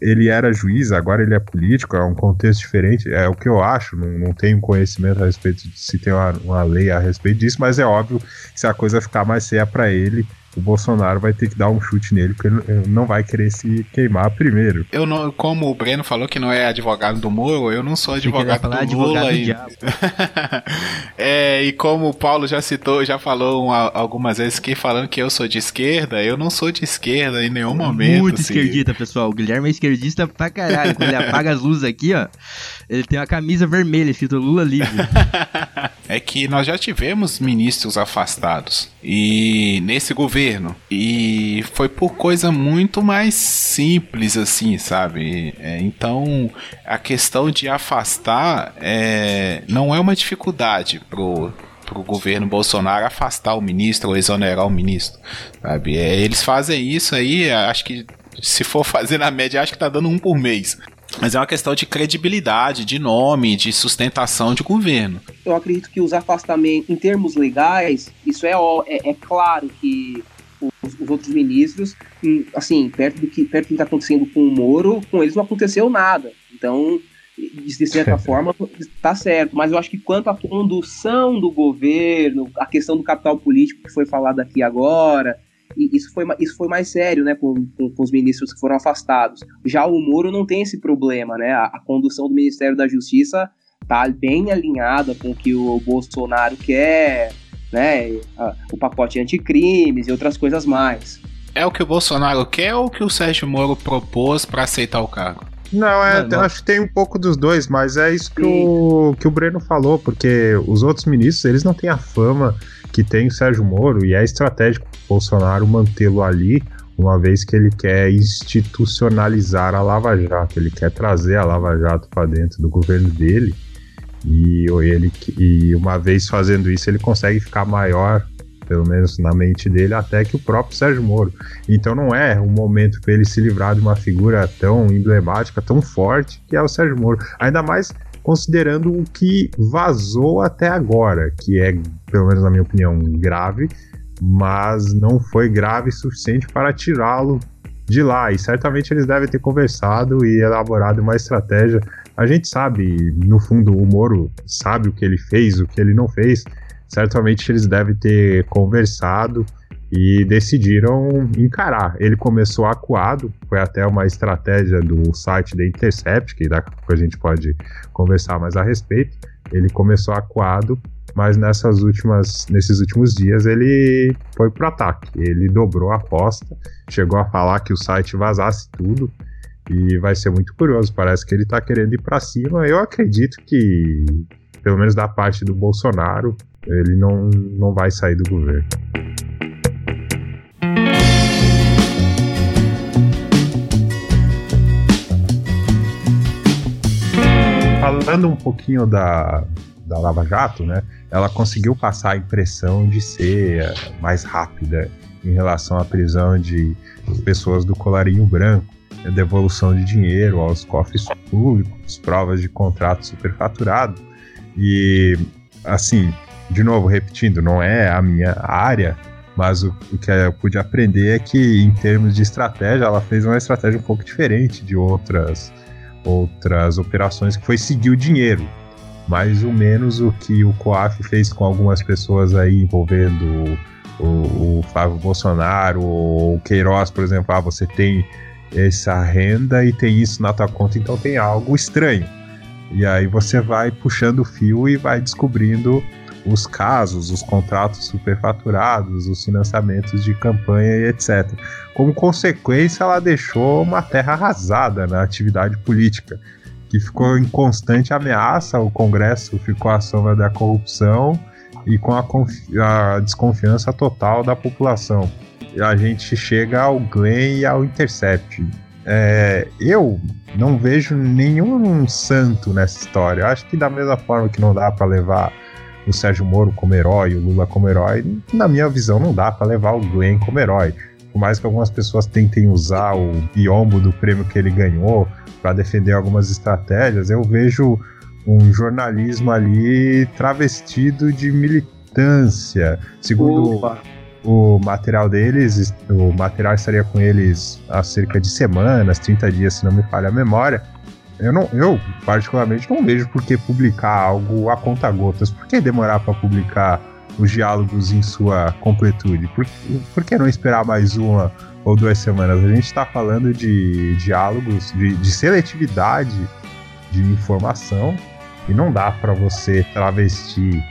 ele era juiz, agora ele é político, é um contexto diferente, é o que eu acho, não, não tenho conhecimento a respeito de se tem uma, uma lei a respeito disso, mas é óbvio que se a coisa ficar mais feia para ele, o Bolsonaro vai ter que dar um chute nele, porque ele não- vai querer se queimar primeiro. Eu não, como o Breno falou que não é advogado do Moro, eu não sou advogado falar do advogado Lula ainda. é, e como o Paulo já citou, já falou uma- algumas vezes que falando que eu sou de esquerda, eu não sou de esquerda em nenhum momento. Muito assim. esquerdista, pessoal. O Guilherme é esquerdista pra caralho. Quando ele apaga as luzes aqui, ó, ele tem uma camisa vermelha escrito Lula livre. é que nós já tivemos ministros afastados e nesse governo e foi por coisa muito mais simples assim, sabe? É, então a questão de afastar é, não é uma dificuldade pro pro governo Bolsonaro afastar o ministro ou exonerar o ministro, sabe? É, eles fazem isso aí, acho que se for fazer na média, acho que tá dando um por mês. Mas é uma questão de credibilidade, de nome, de sustentação de governo. eu acredito que os afastamentos, em termos legais, isso é, é, é claro que os, os outros ministros, hum, assim, perto do que perto do que está acontecendo com o Moro, com eles não aconteceu nada. Então, de certa forma, está certo. Mas eu acho que quanto à condução do governo, a questão do capital político que foi falado aqui agora, e isso foi, isso foi mais sério, né, com, com, com os ministros que foram afastados. Já o Moro não tem esse problema, né? A, a condução do Ministério da Justiça tá bem alinhada com o que o Bolsonaro quer, né? a- O pacote anticrimes e outras coisas mais. É o que o Bolsonaro quer ou o que o Sérgio Moro propôs para aceitar o cargo? Não, é, Mano, eu acho que tem um pouco dos dois, mas é isso que o, que o Breno falou, porque os outros ministros, eles não têm a fama que tem o Sérgio Moro, e é estratégico o Bolsonaro mantê-lo ali, uma vez que ele quer institucionalizar a Lava Jato, ele quer trazer a Lava Jato para dentro do governo dele, e ele e uma vez fazendo isso, ele consegue ficar maior, pelo menos na mente dele, até que o próprio Sérgio Moro. Então não é um momento para ele se livrar de uma figura tão emblemática, tão forte, que é o Sérgio Moro. Ainda mais considerando o que vazou até agora, que é, pelo menos na minha opinião, grave, mas não foi grave o suficiente para tirá-lo de lá. E certamente eles devem ter conversado e elaborado uma estratégia. A gente sabe, no fundo, o Moro sabe o que ele fez, o que ele não fez. Certamente eles devem ter conversado e decidiram encarar. Ele começou acuado, foi até uma estratégia do site da Intercept, que daqui a pouco a gente pode conversar mais a respeito. Ele começou acuado, mas nessas últimas, nesses últimos dias ele foi pro ataque. Ele dobrou a aposta, chegou a falar que o site vazasse tudo. E vai ser muito curioso. Parece que ele tá querendo ir para cima. Eu acredito que, pelo menos da parte do Bolsonaro, ele não, não vai sair do governo. Falando um pouquinho da, da Lava Jato, né? Ela conseguiu passar a impressão de ser mais rápida em relação à prisão de pessoas do colarinho branco. devolução de dinheiro aos cofres públicos, provas de contrato superfaturado. E, assim, de novo, repetindo, não é a minha área, mas o, o, que eu pude aprender é que, em termos de estratégia, ela fez uma estratégia um pouco diferente de outras, outras operações, que foi seguir o dinheiro. Mais ou menos o que o COAF fez com algumas pessoas aí envolvendo o, o Flávio Bolsonaro ou o Queiroz, por exemplo. Ah, você tem essa renda e tem isso na tua conta, então tem algo estranho. E aí você vai puxando o fio e vai descobrindo os casos, os contratos superfaturados, os financiamentos de campanha e etc. Como consequência, ela deixou uma terra arrasada na atividade política, que ficou em constante ameaça, o Congresso ficou à sombra da corrupção e com a, a desconfiança total da população. A gente chega ao Glenn e ao Intercept. É, eu não vejo nenhum santo nessa história. Eu acho que da mesma forma que não dá para levar o Sérgio Moro como herói, o Lula como herói, na minha visão não dá para levar o Glenn como herói. Por mais que algumas pessoas tentem usar o biombo do prêmio que ele ganhou para defender algumas estratégias, eu vejo um jornalismo ali travestido de militância. Segundo Opa. o material deles, o material estaria com eles há cerca de semanas, 30 dias, se não me falha a memória. Eu, não, eu, particularmente, não vejo por que publicar algo a conta gotas. Por que demorar para publicar os diálogos em sua completude? Por, por que não esperar mais uma ou duas semanas? A gente está falando de diálogos, de, de seletividade de informação e não dá para você travestir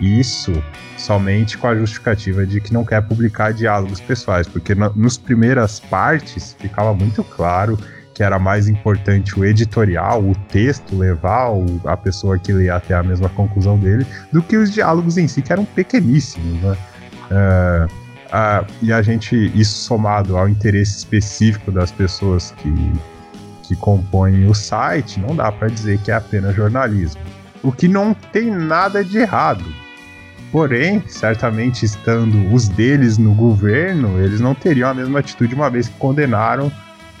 isso somente com a justificativa de que não quer publicar diálogos pessoais, porque na, nos primeiras partes ficava muito claro que era mais importante o editorial, o texto, levar o, a pessoa que lê até a mesma conclusão dele, do que os diálogos em si, que eram pequeníssimos, né? Uh, e a gente, isso somado ao interesse específico das pessoas que, que compõem o site, não dá para dizer que é apenas jornalismo. O que não tem nada de errado. Porém, certamente estando os deles no governo, eles não teriam a mesma atitude uma vez que condenaram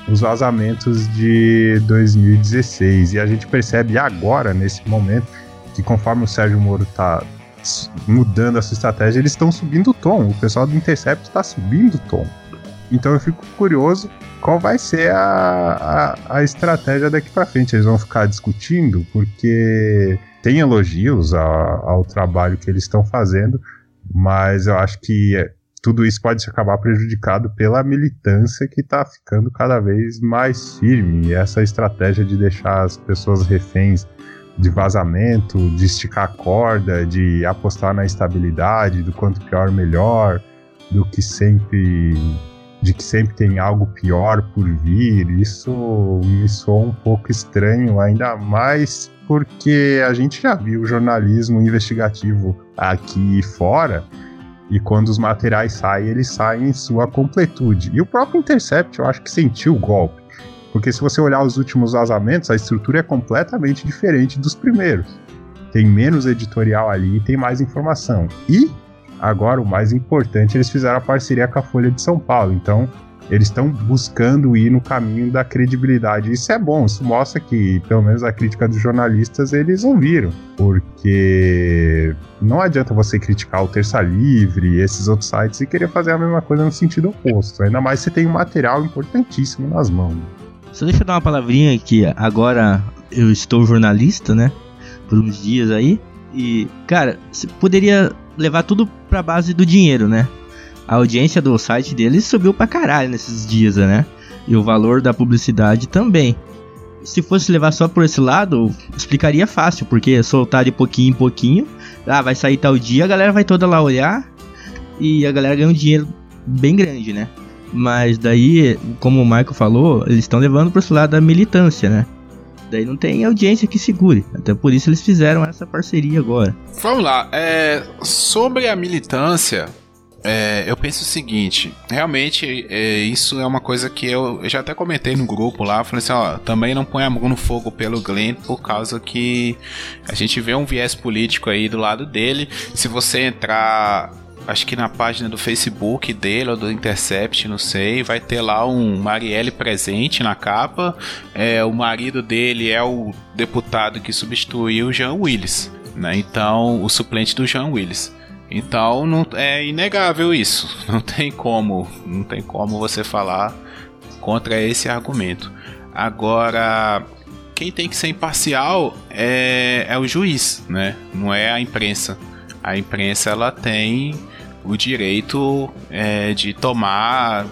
os vazamentos de 2016. E a gente percebe agora, nesse momento, que conforme o Sérgio Moro está mudando a sua estratégia, eles estão subindo o tom. O pessoal do Intercept está subindo o tom. Então eu fico curioso qual vai ser a, a, a estratégia daqui para frente. Eles vão ficar discutindo, porque tem elogios ao, ao trabalho que eles estão fazendo, mas eu acho que tudo isso pode se acabar prejudicado pela militância que está ficando cada vez mais firme. E essa estratégia de deixar as pessoas reféns de vazamento, de esticar a corda, de apostar na estabilidade, do quanto pior melhor, do que sempre de que sempre tem algo pior por vir, isso me soa um pouco estranho, ainda mais porque a gente já viu jornalismo investigativo aqui fora e quando os materiais saem, eles saem em sua completude. E o próprio Intercept, eu acho que sentiu o golpe. Porque se você olhar os últimos vazamentos, a estrutura é completamente diferente dos primeiros. Tem menos editorial ali e tem mais informação. E, agora, o mais importante, eles fizeram a parceria com a Folha de São Paulo. Então, eles estão buscando ir no caminho da credibilidade. Isso é bom, isso mostra que, pelo menos a crítica dos jornalistas, eles ouviram. Porque não adianta você criticar o Terça Livre e esses outros sites e querer fazer a mesma coisa no sentido oposto. Ainda mais se tem um material importantíssimo nas mãos. Só deixa eu dar uma palavrinha que agora eu estou jornalista, né? Por uns dias aí. E, cara, você poderia levar tudo pra base do dinheiro, né? A audiência do site deles subiu pra caralho nesses dias, né? E o valor da publicidade também. Se fosse levar só por esse lado, explicaria fácil, porque soltar de pouquinho em pouquinho, ah, vai sair tal dia, a galera vai toda lá olhar e a galera ganha um dinheiro bem grande, né? Mas daí, como o Michael falou, eles estão levando para esse lado da militância, né? Daí não tem audiência que segure. Até por isso eles fizeram essa parceria agora. Vamos lá. É, sobre a militância, é, eu penso o seguinte, realmente é, isso é uma coisa que eu, eu, já até comentei no grupo lá, falei assim, ó, também não põe a mão no fogo pelo Glenn por causa que a gente vê um viés político aí do lado dele. Se você entrar acho que na página do Facebook dele ou do Intercept, não sei, vai ter lá um Marielle presente na capa. É, o marido dele é o deputado que substituiu o Jean Willis, né? Então, o suplente do Jean Willis. Então, não, é inegável isso. Não tem como, não tem como você falar contra esse argumento. Agora, quem tem que ser imparcial é, é o juiz, né? Não é a imprensa. A imprensa ela tem o direito é, de tomar,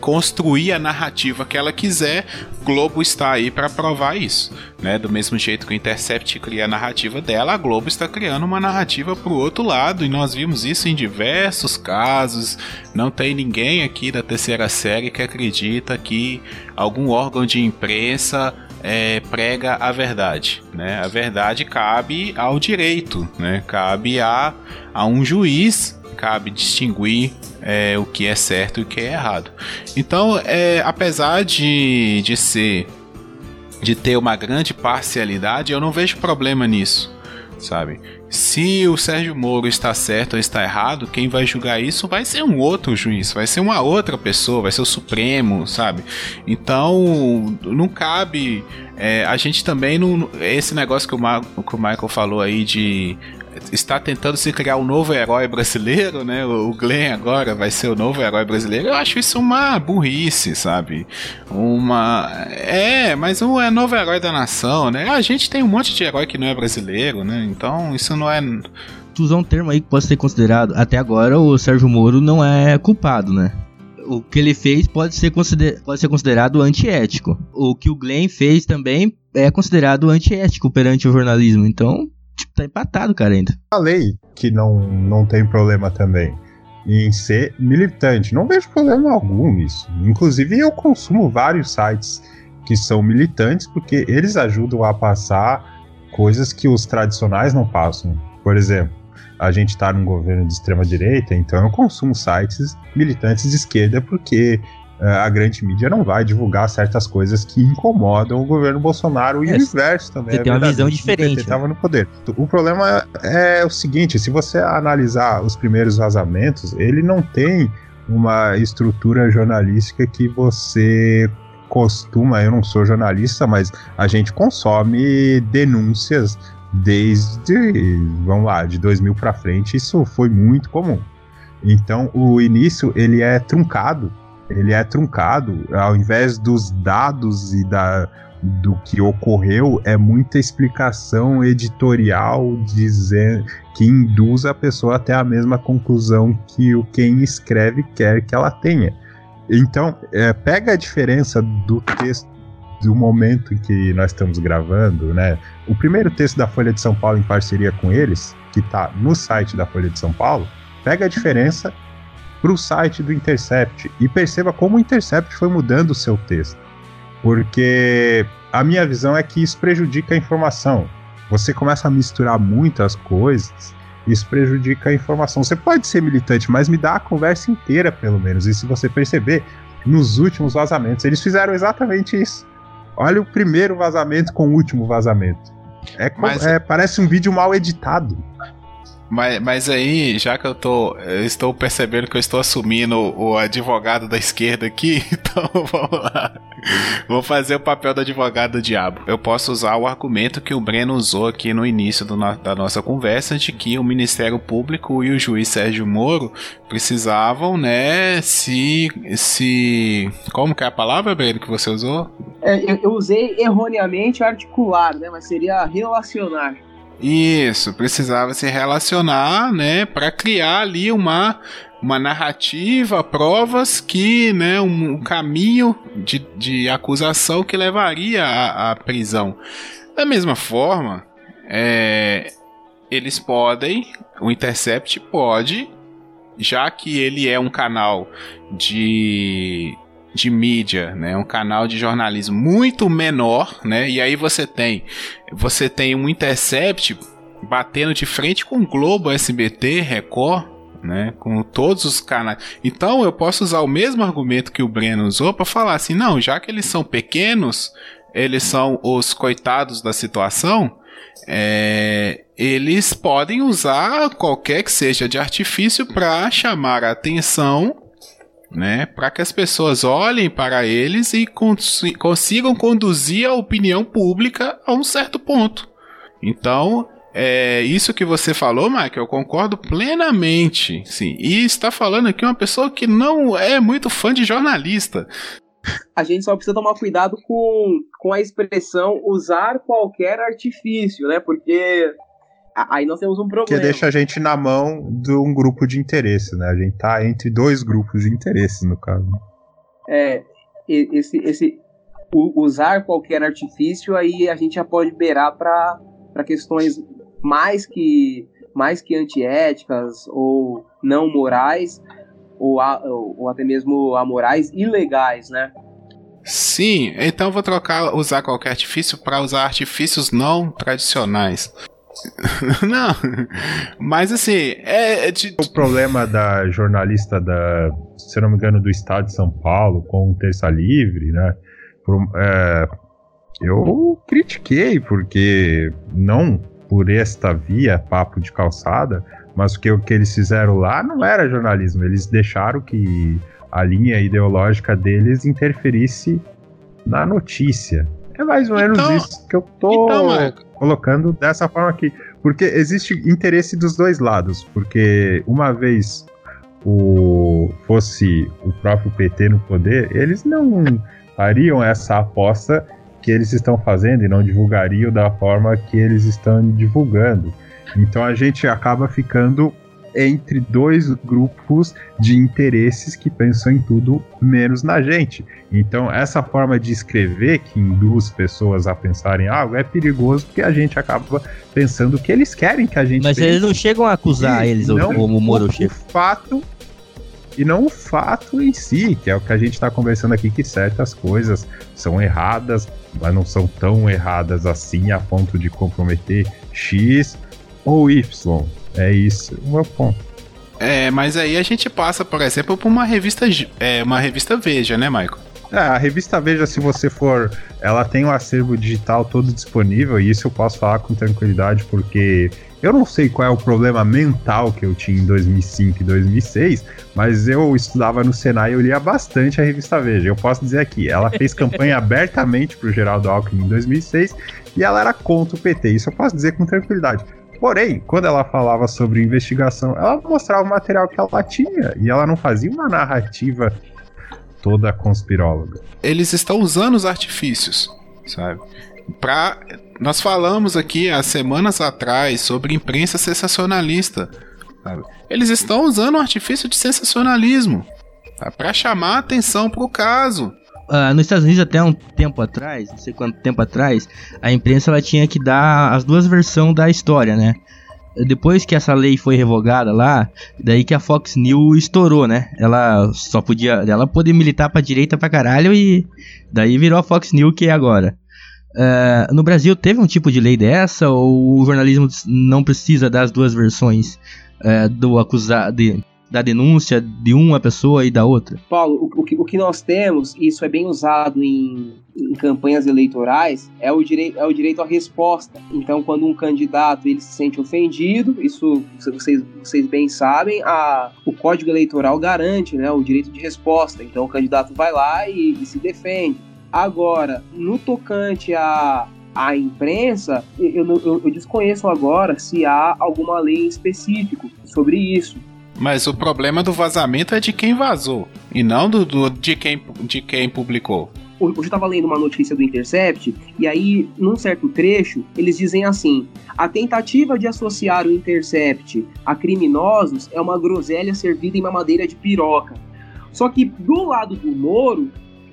construir a narrativa que ela quiser. Globo está aí para provar isso, né? Do mesmo jeito que o Intercept cria a narrativa dela, a Globo está criando uma narrativa para o outro lado e nós vimos isso em diversos casos. Não tem ninguém aqui da terceira série que acredita que algum órgão de imprensa é, prega a verdade. Né? A verdade cabe ao direito, né? cabe a, a um juiz cabe distinguir é, o que é certo e o que é errado. Então, é, apesar de, de ser de ter uma grande parcialidade, eu não vejo problema nisso, sabe? Se o Sérgio Moro está certo ou está errado, quem vai julgar isso vai ser um outro juiz, vai ser uma outra pessoa, vai ser o Supremo, sabe? Então, não cabe. É, a gente também não. Esse negócio que o, Ma, que o Michael falou aí de está tentando se criar um novo herói brasileiro, né? O Glenn agora vai ser o novo herói brasileiro. Eu acho isso uma burrice, sabe? Uma. É, mas um é novo herói da nação, né? A gente tem um monte de herói que não é brasileiro, né? Então isso não é. Tu usar um termo aí que pode ser considerado. Até agora o Sérgio Moro não é culpado, né? o que ele fez pode ser, consider pode ser considerado antiético. O que o Glenn fez também é considerado antiético perante o jornalismo. Então, tá empatado, cara, ainda. Falei que não, não tem problema também em ser militante. Não vejo problema algum nisso. Inclusive, eu consumo vários sites que são militantes porque eles ajudam a passar coisas que os tradicionais não passam. Por exemplo, a gente está num governo de extrema direita, então eu consumo sites militantes de esquerda porque a grande mídia não vai divulgar certas coisas que incomodam o governo Bolsonaro e é, o inverso também. Você é tem uma visão diferente. Estava no poder. O problema é o seguinte: se você analisar os primeiros vazamentos, ele não tem uma estrutura jornalística que você costuma. Eu não sou jornalista, mas a gente consome denúncias desde, vamos lá, de 2000 para frente. Isso foi muito comum. Então, o início ele é truncado ele é truncado, ao invés dos dados e da, do que ocorreu, é muita explicação editorial dizer, que induz a pessoa até a mesma conclusão que o quem escreve quer que ela tenha. Então, é, pega a diferença do texto do momento em que nós estamos gravando, né? O primeiro texto da Folha de São Paulo em parceria com eles, que está no site da Folha de São Paulo, pega a diferença para o site do Intercept e perceba como o Intercept foi mudando o seu texto. Porque a minha visão é que isso prejudica a informação. Você começa a misturar muitas coisas, isso prejudica a informação. Você pode ser militante, mas me dá a conversa inteira, pelo menos. E se você perceber, nos últimos vazamentos, eles fizeram exatamente isso. Olha o primeiro vazamento com o último vazamento. É, mas... é parece um vídeo mal editado. Mas, mas aí, já que eu tô. Eu estou percebendo que eu estou assumindo o, advogado da esquerda aqui, então vamos lá. Vou fazer o papel do advogado do diabo. Eu posso usar o argumento que o Breno usou aqui no início no, da nossa conversa, de que o Ministério Público e o juiz Sérgio Moro precisavam, né, se. se. Como que é a palavra, Breno, que você usou? É, eu, eu usei erroneamente articular, né? Mas seria relacionar. Isso, precisava se relacionar, né, para criar ali uma uma narrativa, provas que, né, um, um caminho de, de acusação que levaria à, à prisão. Da mesma forma, é, eles podem, o Intercept pode, já que ele é um canal de de mídia, né? Um canal de jornalismo muito menor, né? E aí você tem você tem um Intercept batendo de frente com Globo, SBT, Record, né, com todos os canais. Então eu posso usar o mesmo argumento que o Breno usou para falar assim, não, já que eles são pequenos, eles são os coitados da situação, é, eles podem usar qualquer que seja de artifício para chamar a atenção, né, para que as pessoas olhem para eles e cons consigam conduzir a opinião pública a um certo ponto. Então, é isso que você falou, Mike, eu concordo plenamente. Sim, e está falando aqui uma pessoa que não é muito fã de jornalista. A gente só precisa tomar cuidado com, com a expressão usar qualquer artifício, né? Porque aí nós temos um problema. Que deixa a gente na mão de um grupo de interesse, né? A gente tá entre dois grupos de interesse, no caso. É, esse, esse usar qualquer artifício, aí a gente já pode beirar para questões mais que mais que antiéticas ou não morais ou, a, ou até mesmo amorais ilegais, né? Sim, então vou trocar usar qualquer artifício para usar artifícios não tradicionais. não, mas assim, é, é o problema da jornalista da, se não me engano, do Estado de São Paulo com o Terça Livre, né? Por, é, eu critiquei porque não por esta via, papo de calçada, mas que, o que eles fizeram lá não era jornalismo, eles deixaram que a linha ideológica deles interferisse na notícia. É mais ou menos então, isso que eu tô então, colocando dessa forma aqui. Porque existe interesse dos dois lados. Porque uma vez o fosse o próprio PT no poder, eles não fariam essa aposta que eles estão fazendo e não divulgariam da forma que eles estão divulgando. Então a gente acaba ficando entre dois grupos de interesses que pensam em tudo menos na gente. Então, essa forma de escrever que induz pessoas a pensarem algo é perigoso porque a gente acaba pensando que eles querem que a gente. Mas pense. eles não chegam a acusar e eles, não, como Moro O fato e não o fato em si, que é o que a gente está conversando aqui, que certas coisas são erradas, mas não são tão erradas assim a ponto de comprometer X ou Y. É isso o meu ponto. É, mas aí a gente passa, por exemplo, por uma revista, é, uma revista Veja, né, Michael? É, a revista Veja, se você for, ela tem o um acervo digital todo disponível, e isso eu posso falar com tranquilidade, porque eu não sei qual é o problema mental que eu tinha em 2005 e 2006, mas eu estudava no Senai e eu lia bastante a revista Veja. Eu posso dizer aqui, ela fez campanha abertamente pro Geraldo Alckmin em 2006 e ela era contra o PT. Isso eu posso dizer com tranquilidade. Porém, quando ela falava sobre investigação, ela mostrava o material que ela tinha e ela não fazia uma narrativa toda conspiróloga. Eles estão usando os artifícios, sabe? Pra, nós falamos aqui há semanas atrás sobre imprensa sensacionalista. Sabe? Eles estão usando o artifício de sensacionalismo para chamar a atenção para o caso. Uh, nos Estados Unidos, até um tempo atrás, não sei quanto tempo atrás, a imprensa ela tinha que dar as duas versões da história, né? Depois que essa lei foi revogada lá, daí que a Fox News estourou, né? Ela só podia, ela podia militar pra direita pra caralho e daí virou a Fox News que é agora. Uh, no Brasil teve um tipo de lei dessa ou o jornalismo não precisa das duas versões uh, do acusado, da denúncia de uma pessoa e da outra? Paulo, o, o, que, o que nós temos, e isso é bem usado em, em campanhas eleitorais, é o, direi é o direito à resposta. Então, quando um candidato ele se sente ofendido, isso vocês, vocês bem sabem, a, o Código Eleitoral garante né, o direito de resposta. Então, o candidato vai lá e, e se defende. Agora, no tocante a a imprensa, eu, eu, eu, desconheço agora se há alguma lei em específico sobre isso. Mas o problema do vazamento é de quem vazou e não do, do de, quem, de quem publicou. Hoje eu estava lendo uma notícia do Intercept e aí, num certo trecho, eles dizem assim: a tentativa de associar o Intercept a criminosos é uma groselha servida em mamadeira de piroca. Só que do lado do Moro,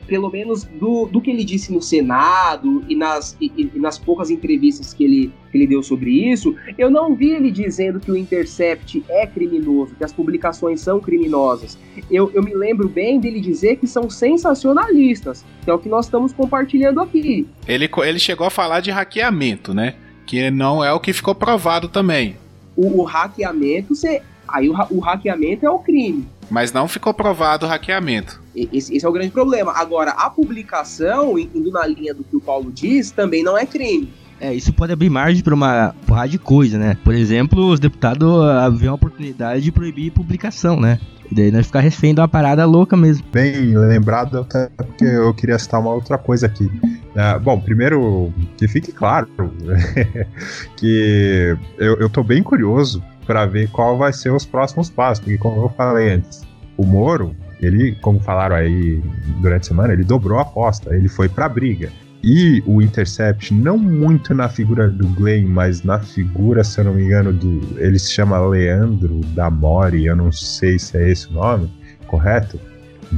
pelo menos do, do que ele disse no Senado e nas, e, e nas poucas entrevistas que ele, que ele deu sobre isso, eu não vi ele dizendo que o Intercept é criminoso, que as publicações são criminosas. Eu, eu me lembro bem dele dizer que são sensacionalistas, que é o que nós estamos compartilhando aqui. Ele, ele chegou a falar de hackeamento, né? Que não é o que ficou provado também. O, o hackeamento, você, aí o, o hackeamento é o crime. Mas não ficou provado o hackeamento. Esse, esse, é o grande problema. Agora, a publicação, indo na linha do que o Paulo diz, também não é crime. É, isso pode abrir margem para uma porrada de coisa, né? Por exemplo, os deputados haviam a oportunidade de proibir publicação, né? E daí nós ficar refém de uma parada louca mesmo. Bem lembrado, até porque eu queria citar uma outra coisa aqui. É, bom, primeiro, que fique claro que eu, eu tô bem curioso para ver qual vai ser os próximos passos, porque como eu falei antes, o Moro, ele, como falaram aí durante a semana, ele dobrou a aposta, ele foi pra briga. E o Intercept, não muito na figura do Glenn, mas na figura, se eu não me engano, do. Ele se chama Leandro Damori, eu não sei se é esse o nome correto,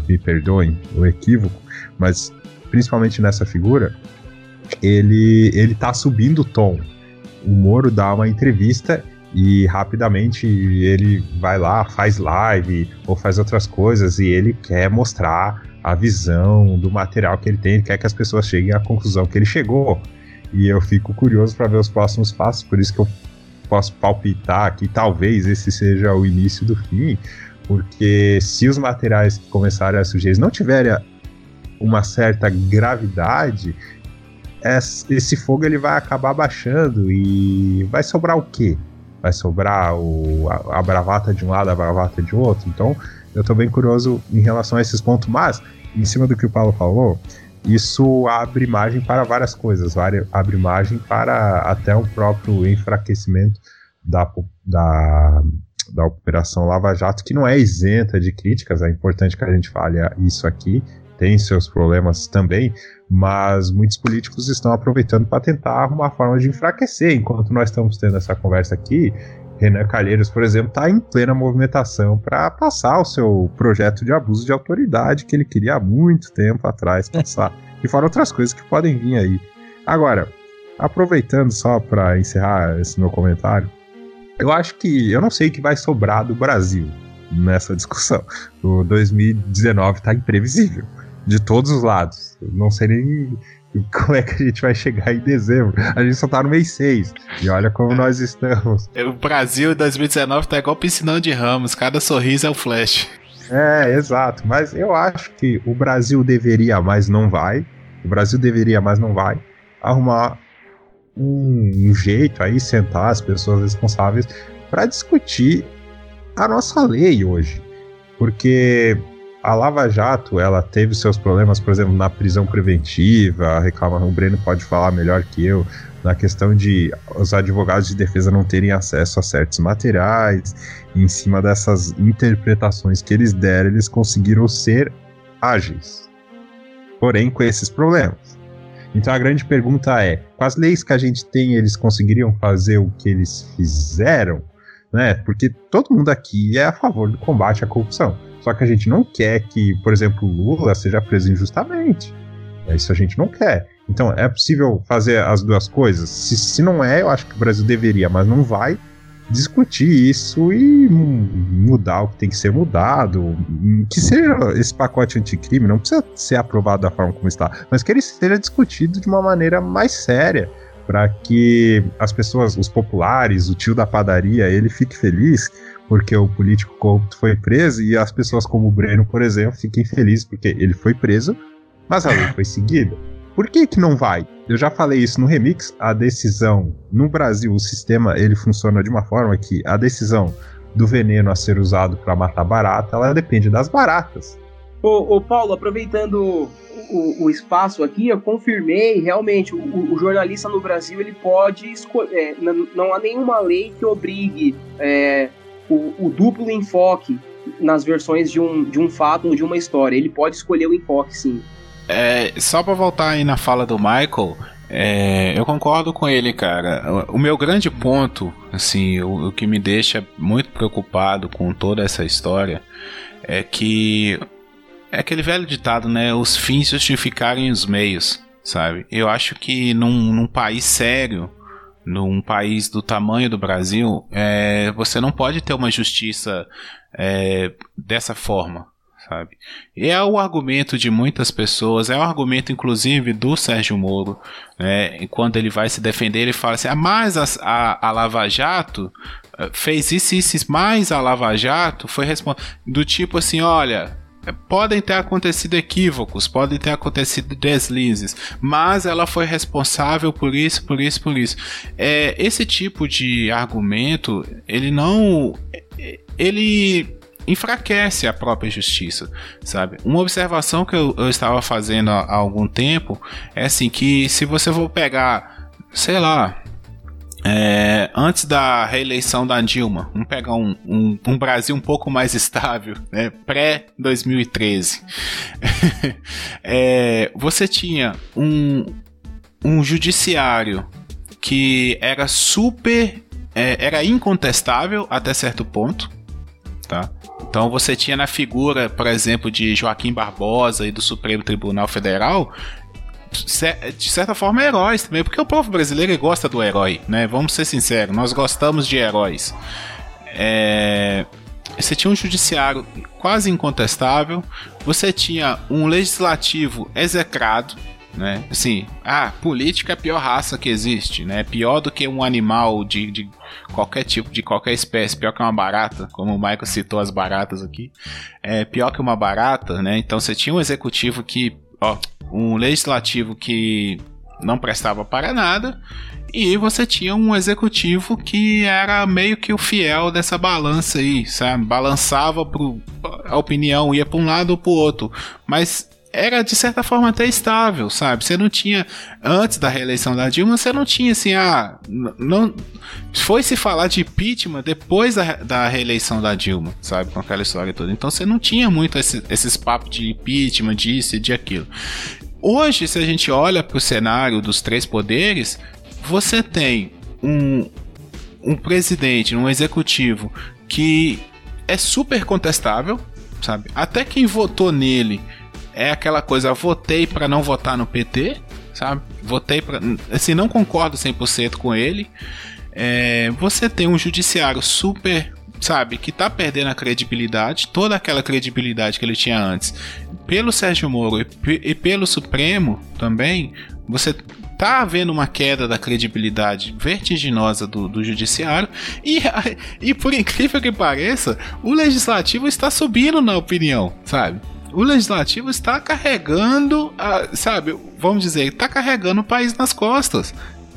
me perdoem o equívoco, mas principalmente nessa figura, ele, ele tá subindo o tom. O Moro dá uma entrevista e rapidamente ele vai lá, faz live ou faz outras coisas e ele quer mostrar a visão do material que ele tem, ele quer que as pessoas cheguem à conclusão que ele chegou. E eu fico curioso para ver os próximos passos, por isso que eu posso palpitar que talvez esse seja o início do fim, porque se os materiais que começarem a surgir não tiverem uma certa gravidade, esse fogo ele vai acabar baixando e vai sobrar o quê? Vai sobrar o, a, a bravata de um lado, a bravata de outro. Então, eu tô bem curioso em relação a esses pontos, mas, em cima do que o Paulo falou, isso abre margem para várias coisas, abre margem para até o próprio enfraquecimento da, da, da Operação Lava Jato, que não é isenta de críticas, é importante que a gente fale isso aqui, tem seus problemas também, mas muitos políticos estão aproveitando para tentar uma forma de enfraquecer. Enquanto nós estamos tendo essa conversa aqui, Renan Calheiros, por exemplo, está em plena movimentação para passar o seu projeto de abuso de autoridade que ele queria há muito tempo atrás passar. e fora outras coisas que podem vir aí. Agora, aproveitando só para encerrar esse meu comentário, eu acho que eu não sei o que vai sobrar do Brasil nessa discussão. O 2019 está imprevisível de todos os lados. Eu não sei nem como é que a gente vai chegar em dezembro. A gente só tá no mês 6. E olha como nós estamos. O Brasil 2019 tá igual piscinão de ramos, cada sorriso é um flash. É, exato. Mas eu acho que o Brasil deveria, mas não vai. O Brasil deveria, mas não vai. Arrumar um, um jeito aí, sentar as pessoas responsáveis para discutir a nossa lei hoje. Porque a Lava Jato, ela teve seus problemas, por exemplo, na prisão preventiva, a reclamação, o Breno pode falar melhor que eu, na questão de os advogados de defesa não terem acesso a certos materiais, em cima dessas interpretações que eles deram, eles conseguiram ser ágeis. Porém, com esses problemas. Então a grande pergunta é: com as leis que a gente tem, eles conseguiriam fazer o que eles fizeram? Né? Porque todo mundo aqui é a favor do combate à corrupção. Só que a gente não quer que, por exemplo, Lula seja preso injustamente. É isso a gente não quer. Então, é possível fazer as duas coisas? Se, se não é, eu acho que o Brasil deveria, mas não vai discutir isso e mudar o que tem que ser mudado. Que seja esse pacote anticrime, não precisa ser aprovado da forma como está, mas que ele seja discutido de uma maneira mais séria para que as pessoas, os populares, o tio da padaria, ele fique feliz porque o político corrupto foi preso e as pessoas como o Breno, por exemplo, fiquem felizes porque ele foi preso, mas a lei foi seguida. Por que que não vai? Eu já falei isso no remix, a decisão no Brasil, o sistema ele funciona de uma forma que a decisão do veneno a ser usado para matar barata, ela depende das baratas. Ô, ô Paulo, aproveitando o, o, espaço aqui, eu confirmei realmente o, o jornalista no Brasil ele pode escolher. É, não, não, há nenhuma lei que obrigue é, o, o, duplo enfoque nas versões de um, de um fato ou de uma história. Ele pode escolher o enfoque, sim. É, só para voltar aí na fala do Michael, é, eu concordo com ele, cara. O, meu grande ponto, assim, o, o, que me deixa muito preocupado com toda essa história é que é aquele velho ditado, né? Os fins justificarem os meios, sabe? Eu acho que num, num país sério num país do tamanho do Brasil, é, você não pode ter uma justiça é, dessa forma, sabe? E é o argumento de muitas pessoas, é o argumento inclusive do Sérgio Moro, né? Quando ele vai se defender, ele fala assim: ah, mas a, a, a Lava Jato eh, fez isso, isso, isso, mas a Lava Jato foi responsável. Do tipo assim: olha, podem ter acontecido equívocos, podem ter acontecido deslizes, mas ela foi responsável por isso, por isso, por isso. É, esse tipo de argumento, ele não. Ele enfraquece a própria justiça, sabe? Uma observação que eu, eu estava fazendo há, há algum tempo é assim que se você for pegar, sei lá, é, antes da reeleição da Dilma, vamos pegar um, um, um Brasil um pouco mais estável, né, pré-2013. é, você tinha um, um judiciário que era super. É, era incontestável até certo ponto. Tá? Então você tinha na figura, por exemplo, de Joaquim Barbosa e do Supremo Tribunal Federal de certa forma, heróis também, porque o povo brasileiro gosta do herói, né? Vamos ser sinceros, nós gostamos de heróis. É... Você tinha um judiciário quase incontestável, você tinha um legislativo execrado, né? Assim, ah, política é a pior raça que existe, né? Pior do que um animal de, de qualquer tipo, de qualquer espécie, pior que uma barata, como o Michael citou as baratas aqui, é pior que uma barata, né? Então você tinha um executivo que ó, um legislativo que não prestava para nada e você tinha um executivo que era meio que o fiel dessa balança aí, sabe? Balançava pro a opinião ia para um lado ou para o outro, mas era de certa forma até estável, sabe? Você não tinha antes da reeleição da Dilma, você não tinha assim, ah, não foi se falar de impeachment depois da, da reeleição da Dilma, sabe? Com aquela história toda. Então você não tinha muito esse, esses papos de impeachment, disso e de aquilo. Hoje, se a gente olha para o cenário dos três poderes, você tem um, um presidente, um executivo que é super contestável, sabe? Até quem votou nele é aquela coisa, votei para não votar no PT, sabe? Votei para. Assim, não concordo 100% com ele. É, você tem um judiciário super, sabe, que tá perdendo a credibilidade, toda aquela credibilidade que ele tinha antes, pelo Sérgio Moro e, e pelo Supremo também. Você tá havendo uma queda da credibilidade vertiginosa do, do judiciário e, e por incrível que pareça, o legislativo está subindo na opinião, sabe? O legislativo está carregando, a, sabe, vamos dizer, está carregando o país nas costas.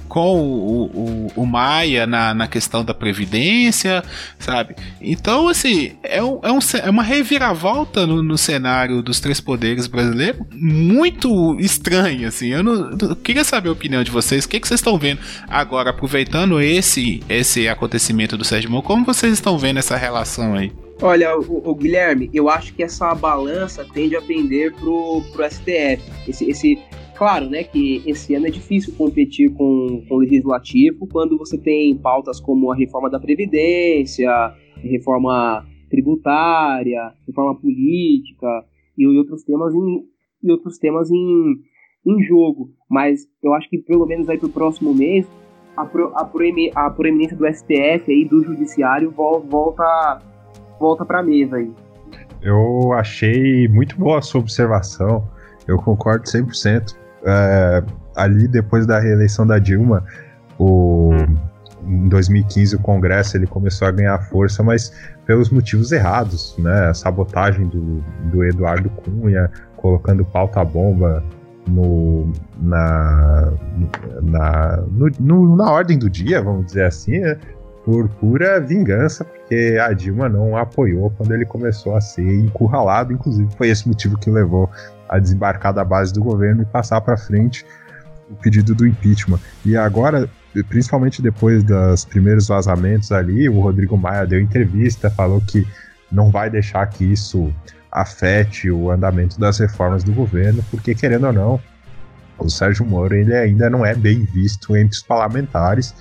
Com o, o, o Maia na, na questão da Previdência, sabe? Então, assim, é, um, é, um, é uma reviravolta no, no cenário dos três poderes brasileiros muito estranha, assim. Eu, não, queria saber a opinião de vocês. O que, que vocês estão vendo agora, aproveitando esse, esse acontecimento do Sérgio Moro? Como vocês estão vendo essa relação aí? Olha, o, o, Guilherme, eu acho que essa balança tende a pender pro, pro STF. Esse, esse, claro, né, que esse ano é difícil competir com, com o legislativo quando você tem pautas como a reforma da Previdência, reforma tributária, reforma política e outros temas em, e outros temas em, em jogo. Mas eu acho que pelo menos aí pro próximo mês a, pro, a, proemi, a proeminência do STF aí, do judiciário, volta volta para a mesa aí. Eu achei muito boa a sua observação, eu concordo 100%. É, ali, depois da reeleição da Dilma, o, em 2015 o Congresso ele começou a ganhar força, mas pelos motivos errados, né? A sabotagem do, do Eduardo Cunha, colocando pauta-bomba no, na, na, no, no, na ordem do dia, vamos dizer assim, né? Por pura vingança, porque a Dilma não apoiou quando ele começou a ser encurralado. Inclusive, foi esse motivo que levou a desembarcar da base do governo e passar para frente o pedido do impeachment. E agora, principalmente depois dos primeiros vazamentos ali, o Rodrigo Maia deu entrevista, falou que não vai deixar que isso afete o andamento das reformas do governo, porque querendo ou não, o Sérgio Moro ele ainda não é bem visto entre os parlamentares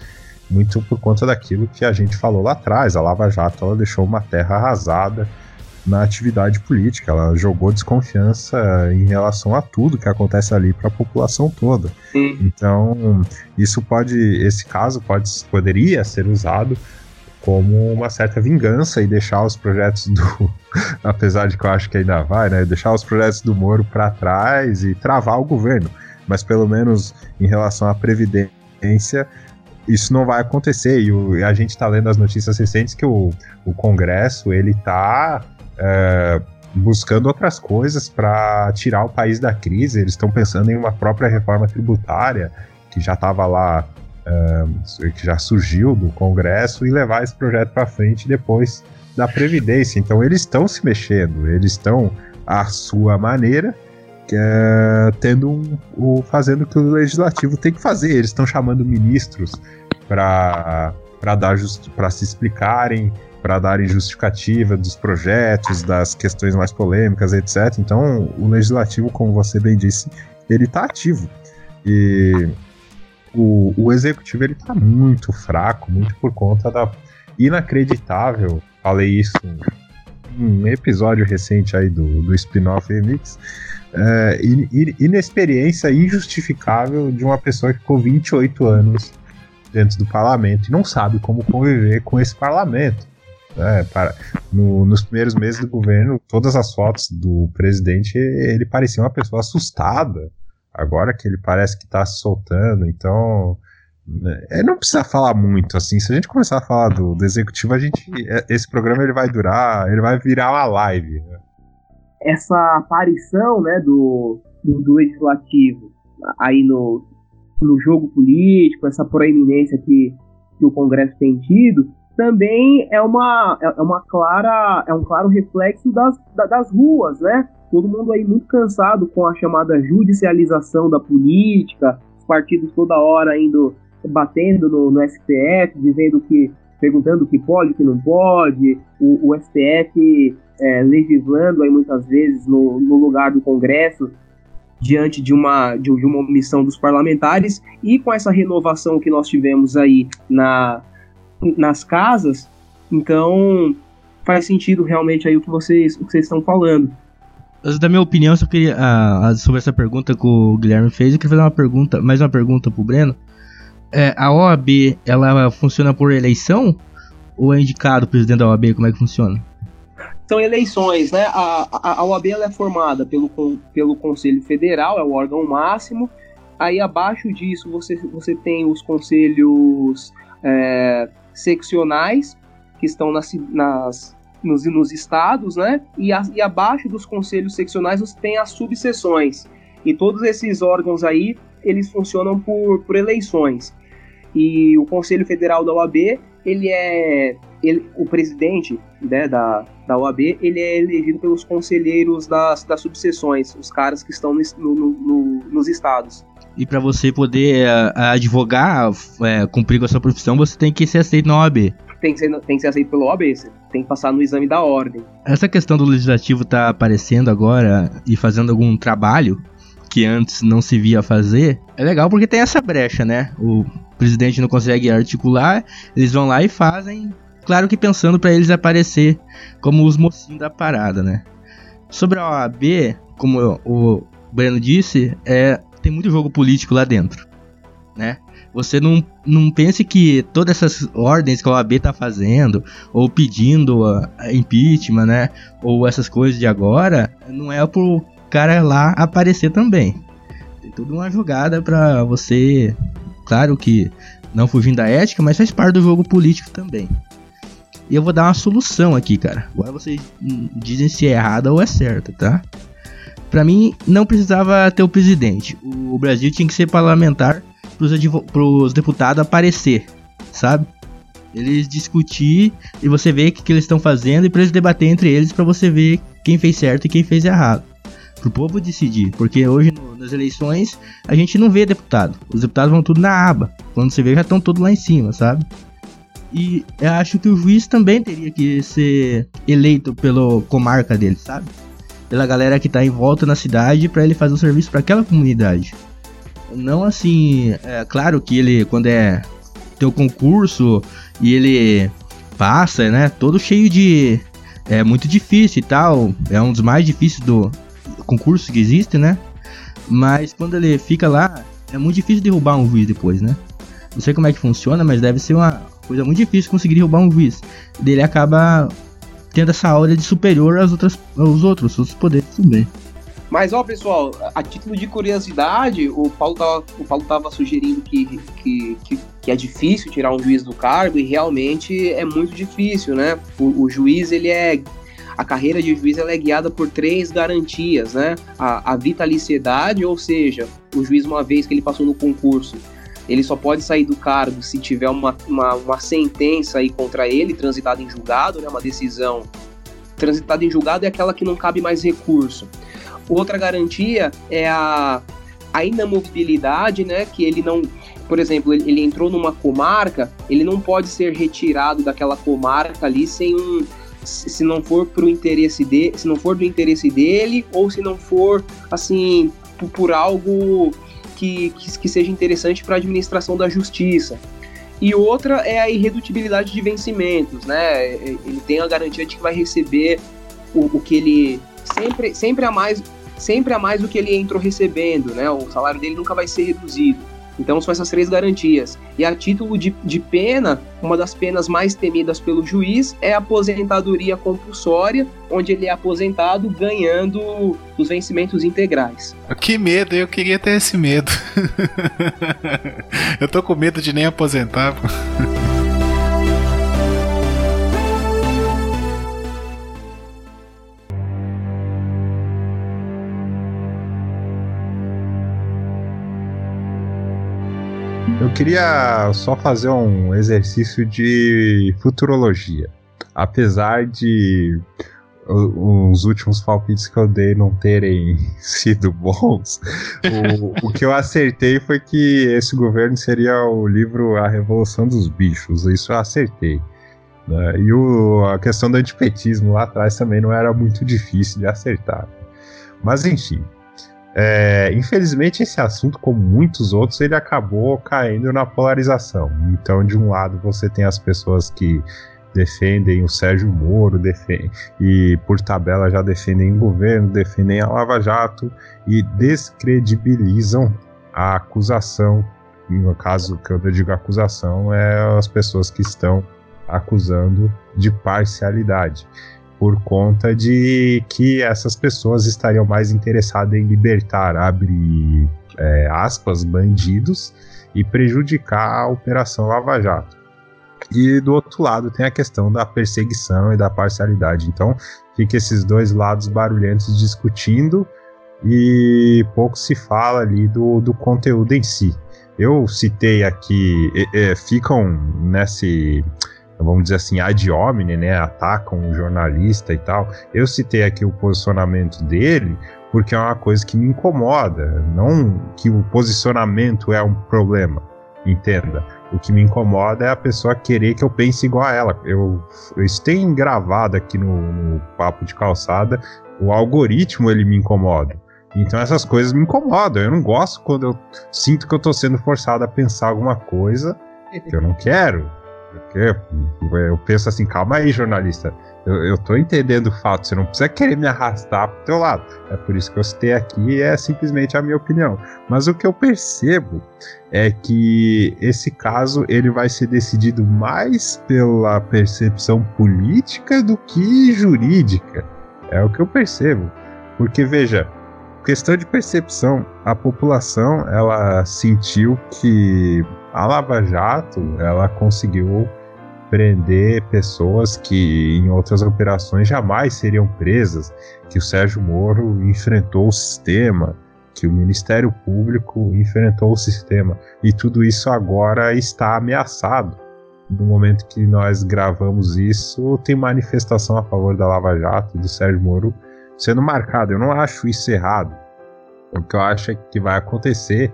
muito por conta daquilo que a gente falou lá atrás. A Lava Jato ela deixou uma terra arrasada na atividade política, ela jogou desconfiança em relação a tudo que acontece ali para a população toda. Sim. Então, isso pode, esse caso pode, poderia ser usado como uma certa vingança e deixar os projetos do, apesar de que eu acho que ainda vai, né, deixar os projetos do Moro para trás e travar o governo. Mas pelo menos em relação à previdência, isso não vai acontecer. E o, a gente está lendo as notícias recentes que o, o Congresso ele está é, buscando outras coisas para tirar o país da crise. Eles estão pensando em uma própria reforma tributária que já estava lá, uh, que já surgiu do Congresso e levar esse projeto para frente depois da Previdência. Então eles estão se mexendo, eles estão à sua maneira. Uh, tendo um, o, fazendo o que o legislativo tem que fazer. Eles estão chamando ministros para dar para se explicarem, para darem justificativa dos projetos, das questões mais polêmicas, etc. Então, o legislativo, como você bem disse, ele está ativo. E o, o executivo ele está muito fraco, muito por conta da inacreditável, falei isso em um episódio recente aí do, do spin-off Remix, é, inexperiência injustificável de uma pessoa que ficou 28 anos dentro do parlamento e não sabe como conviver com esse parlamento. É, para, no, nos primeiros meses do governo, todas as fotos do presidente, ele parecia uma pessoa assustada. Agora que ele parece que está se soltando, então. É, não precisa falar muito, assim. Se a gente começar a falar do, do executivo, a gente. É, esse programa ele vai durar. Ele vai virar uma live. Né? Essa aparição né, do, do, do legislativo aí no, no jogo político, essa proeminência que, que o Congresso tem tido, também é uma, é, é uma clara, é um claro reflexo das, das ruas, né? Todo mundo aí muito cansado com a chamada judicialização da política, os partidos toda hora indo batendo no, no STF, dizendo que perguntando o que pode, o que não pode, o, o STF é, legislando aí muitas vezes no, no lugar do Congresso diante de uma, de, uma omissão dos parlamentares e com essa renovação que nós tivemos aí na, nas casas, então faz sentido realmente aí o que vocês, o que vocês estão falando. Da minha opinião, só queria, ah, sobre essa pergunta que o Guilherme fez, eu queria fazer uma pergunta, mais uma pergunta pro Breno. É, a OAB, ela funciona por eleição? Ou é indicado o presidente da OAB? Como é que funciona? São eleições, né? A, a, a OAB é formada pelo, pelo Conselho Federal, é o órgão máximo. Aí abaixo disso você, você tem os conselhos é, seccionais, que estão nas, nas nos, nos, estados, né? E, a, e abaixo dos conselhos seccionais você tem as subseções. E todos esses órgãos aí, eles funcionam por, por eleições. E o Conselho Federal da OAB, ele é ele, o presidente né, da, da OAB, ele é elegido pelos conselheiros das, das subseções, os caras que estão no, no, no, nos estados. E para você poder uh, advogar, uh, cumprir com a sua profissão, você tem que ser aceito na OAB. Tem que ser, tem que ser aceito pela OAB, você tem que passar no exame da ordem. Essa questão do legislativo tá aparecendo agora e fazendo algum trabalho que antes não se via fazer, é legal porque tem essa brecha, né? O presidente não consegue articular, eles vão lá e fazem, claro que pensando para eles aparecer como os mocinhos da parada, né? Sobre a OAB, como o Breno disse, é tem muito jogo político lá dentro, né? Você não, não pense que todas essas ordens que a OAB tá fazendo, ou pedindo a, a impeachment, né? Ou essas coisas de agora, não é pro cara lá aparecer também. Tem toda uma jogada para você, claro que não fugindo da ética, mas faz parte do jogo político também. E eu vou dar uma solução aqui, cara. Agora vocês dizem se é errada ou é certa, tá? Para mim, não precisava ter o presidente. O Brasil tinha que ser parlamentar para os deputados aparecer, sabe? Eles discutir e você ver o que, que eles estão fazendo e para eles debater entre eles para você ver quem fez certo e quem fez errado. Para o povo decidir, porque hoje no, nas eleições a gente não vê deputado. Os deputados vão tudo na aba. Quando você vê já estão todos lá em cima, sabe? E eu acho que o juiz também teria que ser eleito pela comarca dele, sabe? pela galera que tá em volta na cidade para ele fazer um serviço para aquela comunidade. Não assim, é claro que ele quando é teu concurso e ele passa, né, todo cheio de é muito difícil e tal, é um dos mais difíceis do concurso que existe, né? Mas quando ele fica lá, é muito difícil derrubar um juiz depois, né? Não sei como é que funciona, mas deve ser uma coisa muito difícil conseguir derrubar um juiz. Dele acaba tendo essa aura de superior às outras, aos outros, os poderes também. Mas, ó, pessoal, a título de curiosidade, o Paulo tava, o Paulo tava sugerindo que, que, que, que, é difícil tirar um juiz do cargo, e realmente é muito difícil, né? O, o juiz, ele é. A carreira de juiz é guiada por três garantias, né? A, a vitaliciedade, ou seja, o juiz, uma vez que ele passou no concurso, ele só pode sair do cargo se tiver uma, uma, uma sentença aí contra ele, transitada em julgado, né? Uma decisão transitada em julgado é aquela que não cabe mais recurso. Outra garantia é a, a inamovibilidade, né? Que ele não, por exemplo, ele, ele entrou numa comarca, ele não pode ser retirado daquela comarca ali sem um se não for pro interesse de, se não for do interesse dele ou se não for assim por, por algo que, que, que seja interessante para a administração da justiça. E outra é a irredutibilidade de vencimentos, né? Ele tem a garantia de que vai receber o, o que ele sempre, sempre a mais sempre a mais do que ele entrou recebendo, né? O salário dele nunca vai ser reduzido. Então são essas três garantias. E a título de, de pena, uma das penas mais temidas pelo juiz é a aposentadoria compulsória, onde ele é aposentado ganhando os vencimentos integrais. Que medo, eu queria ter esse medo. eu tô com medo de nem aposentar. Eu queria só fazer um exercício de futurologia. Apesar de os últimos palpites que eu dei não terem sido bons, o, o, que eu acertei foi que esse governo seria o livro A Revolução dos Bichos. Isso eu acertei. Né? E o, a questão do antipetismo lá atrás também não era muito difícil de acertar. Mas enfim, é, infelizmente, esse assunto, como muitos outros, ele acabou caindo na polarização. Então, de um lado, você tem as pessoas que defendem o Sérgio Moro defendem, e, por tabela, já defendem o governo, defendem a Lava Jato e descredibilizam a acusação. No caso, que eu digo acusação, é as pessoas que estão acusando de parcialidade por conta de que essas pessoas estariam mais interessadas em libertar, abre é, aspas, bandidos e prejudicar a Operação Lava Jato. E do outro lado tem a questão da perseguição e da parcialidade. Então fica esses dois lados barulhentos discutindo e pouco se fala ali do, do conteúdo em si. Eu citei aqui, é, é, ficam nesse vamos dizer assim, ad hominem, né, atacam um jornalista e tal. Eu citei aqui o posicionamento dele porque é uma coisa que me incomoda, não que o posicionamento é um problema, entenda. O que me incomoda é a pessoa querer que eu pense igual a ela. Eu, isso tem gravado aqui no, no papo de calçada, o algoritmo ele me incomoda. Então essas coisas me incomodam. Eu não gosto quando eu sinto que eu estou sendo forçado a pensar alguma coisa que eu não quero. Porque eu penso assim, calma aí, jornalista. Eu, eu tô entendendo o fato, você não precisa querer me arrastar pro teu lado. É por isso que eu citei aqui, é simplesmente a minha opinião. Mas o que eu percebo é que esse caso ele vai ser decidido mais pela percepção política do que jurídica. É o que eu percebo. Porque veja, questão de percepção, a população ela sentiu que a Lava Jato ela conseguiu prender pessoas que em outras operações jamais seriam presas, que o Sérgio Moro enfrentou o sistema, que o Ministério Público enfrentou o sistema e tudo isso agora está ameaçado. No momento que nós gravamos isso, tem manifestação a favor da Lava Jato e do Sérgio Moro sendo marcado. Eu não acho isso errado. O que eu acho é que vai acontecer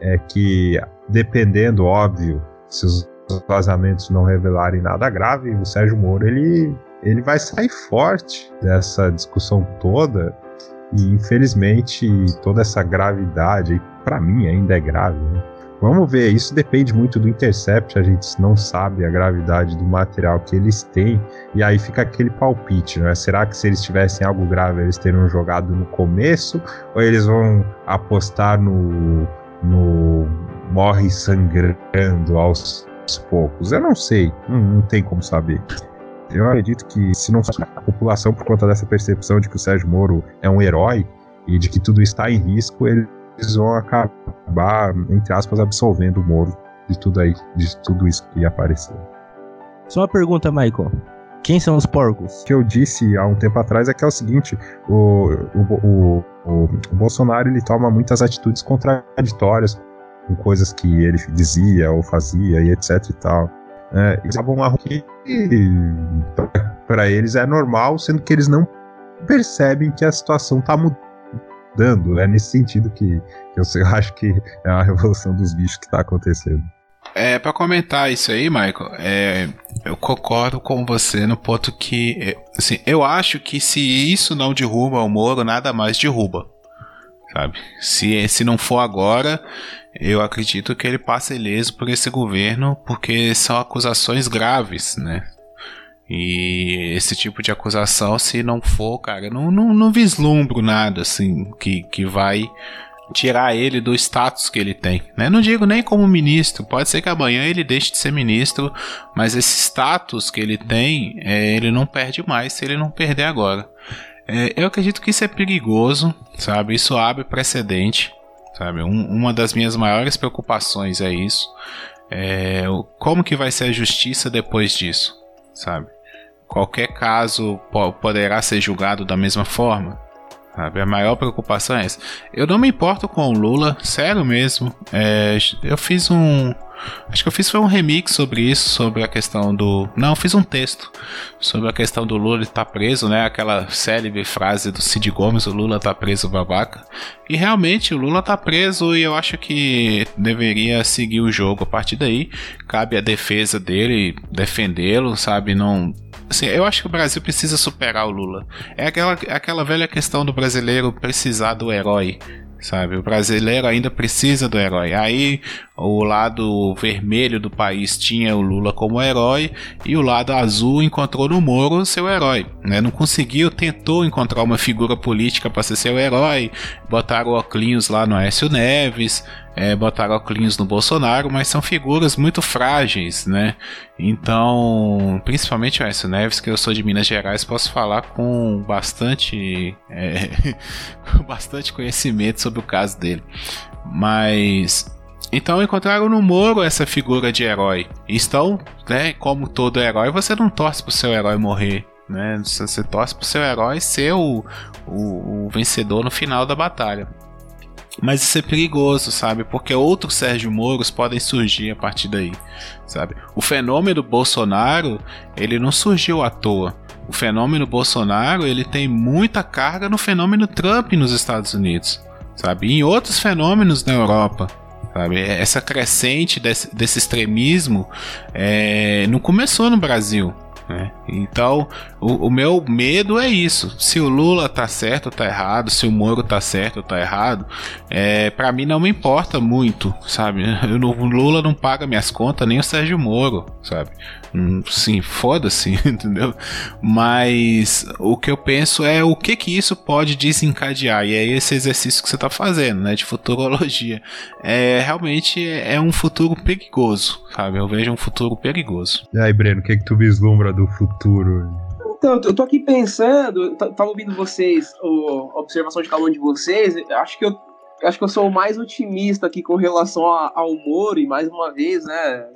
é que, dependendo, óbvio, se os vazamentos não revelarem nada grave, o Sérgio Moro ele, ele vai sair forte dessa discussão toda. E infelizmente toda essa gravidade, para mim ainda é grave, né? Vamos ver, isso depende muito do Intercept, a gente não sabe a gravidade do material que eles têm, e aí fica aquele palpite, não é? Será que se eles tivessem algo grave, eles teriam jogado no começo, ou eles vão apostar no, no morre sangrando aos, poucos? Eu não sei, não, não tem como saber. Eu acredito que se não fosse a população por conta dessa percepção de que o Sérgio Moro é um herói e de que tudo está em risco, ele eles vão acabar, entre aspas, absolvendo o Moro de tudo aí, de tudo isso que apareceu. Só uma pergunta, Michael. Quem são os porcos? O que eu disse há um tempo atrás é que é o seguinte: o, o, o, o, o Bolsonaro ele toma muitas atitudes contraditórias com coisas que ele dizia ou fazia e etc e tal. É, eles acabam que para eles é normal, sendo que eles não percebem que a situação está mudando. É nesse sentido que, que eu acho que é a revolução dos bichos que está acontecendo. É, para comentar isso aí, Michael, é, eu concordo com você no ponto que, é, assim, eu acho que se isso não derruba o Moro, nada mais derruba, sabe? Se, se não for agora, eu acredito que ele passa ileso por esse governo, porque são acusações graves, né? E esse tipo de acusação, se não for, cara, não, não, não vislumbro nada, assim, que, que vai tirar ele do status que ele tem. Né? Não digo nem como ministro, pode ser que amanhã ele deixe de ser ministro, mas esse status que ele tem, é, ele não perde mais se ele não perder agora. É, eu acredito que isso é perigoso, sabe? Isso abre precedente, sabe? Um, uma das minhas maiores preocupações é isso. É, como que vai ser a justiça depois disso, sabe? Qualquer caso poderá ser julgado da mesma forma. Sabe? A maior preocupação é essa. Eu não me importo com o Lula, sério mesmo. É, eu fiz um. Acho que eu fiz foi um remix sobre isso, sobre a questão do. Não, fiz um texto sobre a questão do Lula estar tá preso, né? Aquela célebre frase do Cid Gomes: o Lula tá preso, babaca. E realmente o Lula tá preso e eu acho que deveria seguir o jogo. A partir daí, cabe a defesa dele defendê-lo, sabe? Não Assim, eu acho que o Brasil precisa superar o Lula. É aquela, aquela velha questão do brasileiro precisar do herói sabe? O brasileiro ainda precisa do herói. Aí o lado vermelho do país tinha o Lula como herói e o lado azul encontrou no Moro seu herói. Né? Não conseguiu, tentou encontrar uma figura política para ser seu herói, botaram óculos lá no Aécio Neves, é, botaram óculos no Bolsonaro, mas são figuras muito frágeis, né? Então, principalmente o Aécio Neves, que eu sou de Minas Gerais, posso falar com bastante, é, bastante conhecimento sobre o caso dele. Mas então encontraram no Moro essa figura de herói. Estão, né, como todo herói, você não torce pro seu herói morrer. Né? Você torce pro seu herói ser o, o, o vencedor no final da batalha. Mas isso é perigoso, sabe? Porque outros Sérgio Moros podem surgir a partir daí, sabe? O fenômeno Bolsonaro, ele não surgiu à toa. O fenômeno Bolsonaro, ele tem muita carga no fenômeno Trump nos Estados Unidos, sabe? E em outros fenômenos na Europa, sabe? Essa crescente desse, desse extremismo é, não começou no Brasil, né? Então, o, o, meu medo é isso. Se o Lula tá certo ou tá errado, se o Moro tá certo ou tá errado, é, para mim não me importa muito, sabe? Eu, o Lula não paga minhas contas, nem o Sérgio Moro, sabe? Hum, sim, foda-se, entendeu? Mas o que eu penso é o que que isso pode desencadear. E é esse exercício que você tá fazendo, né? De futurologia. É, realmente é um futuro perigoso, sabe? Eu vejo um futuro perigoso. E aí, Breno, o que que tu vislumbra do futuro? Então, eu tô aqui pensando, tava ouvindo vocês, a observação de cada um de vocês, acho que eu acho que eu sou o mais otimista aqui com relação ao Moro, e mais uma vez, né,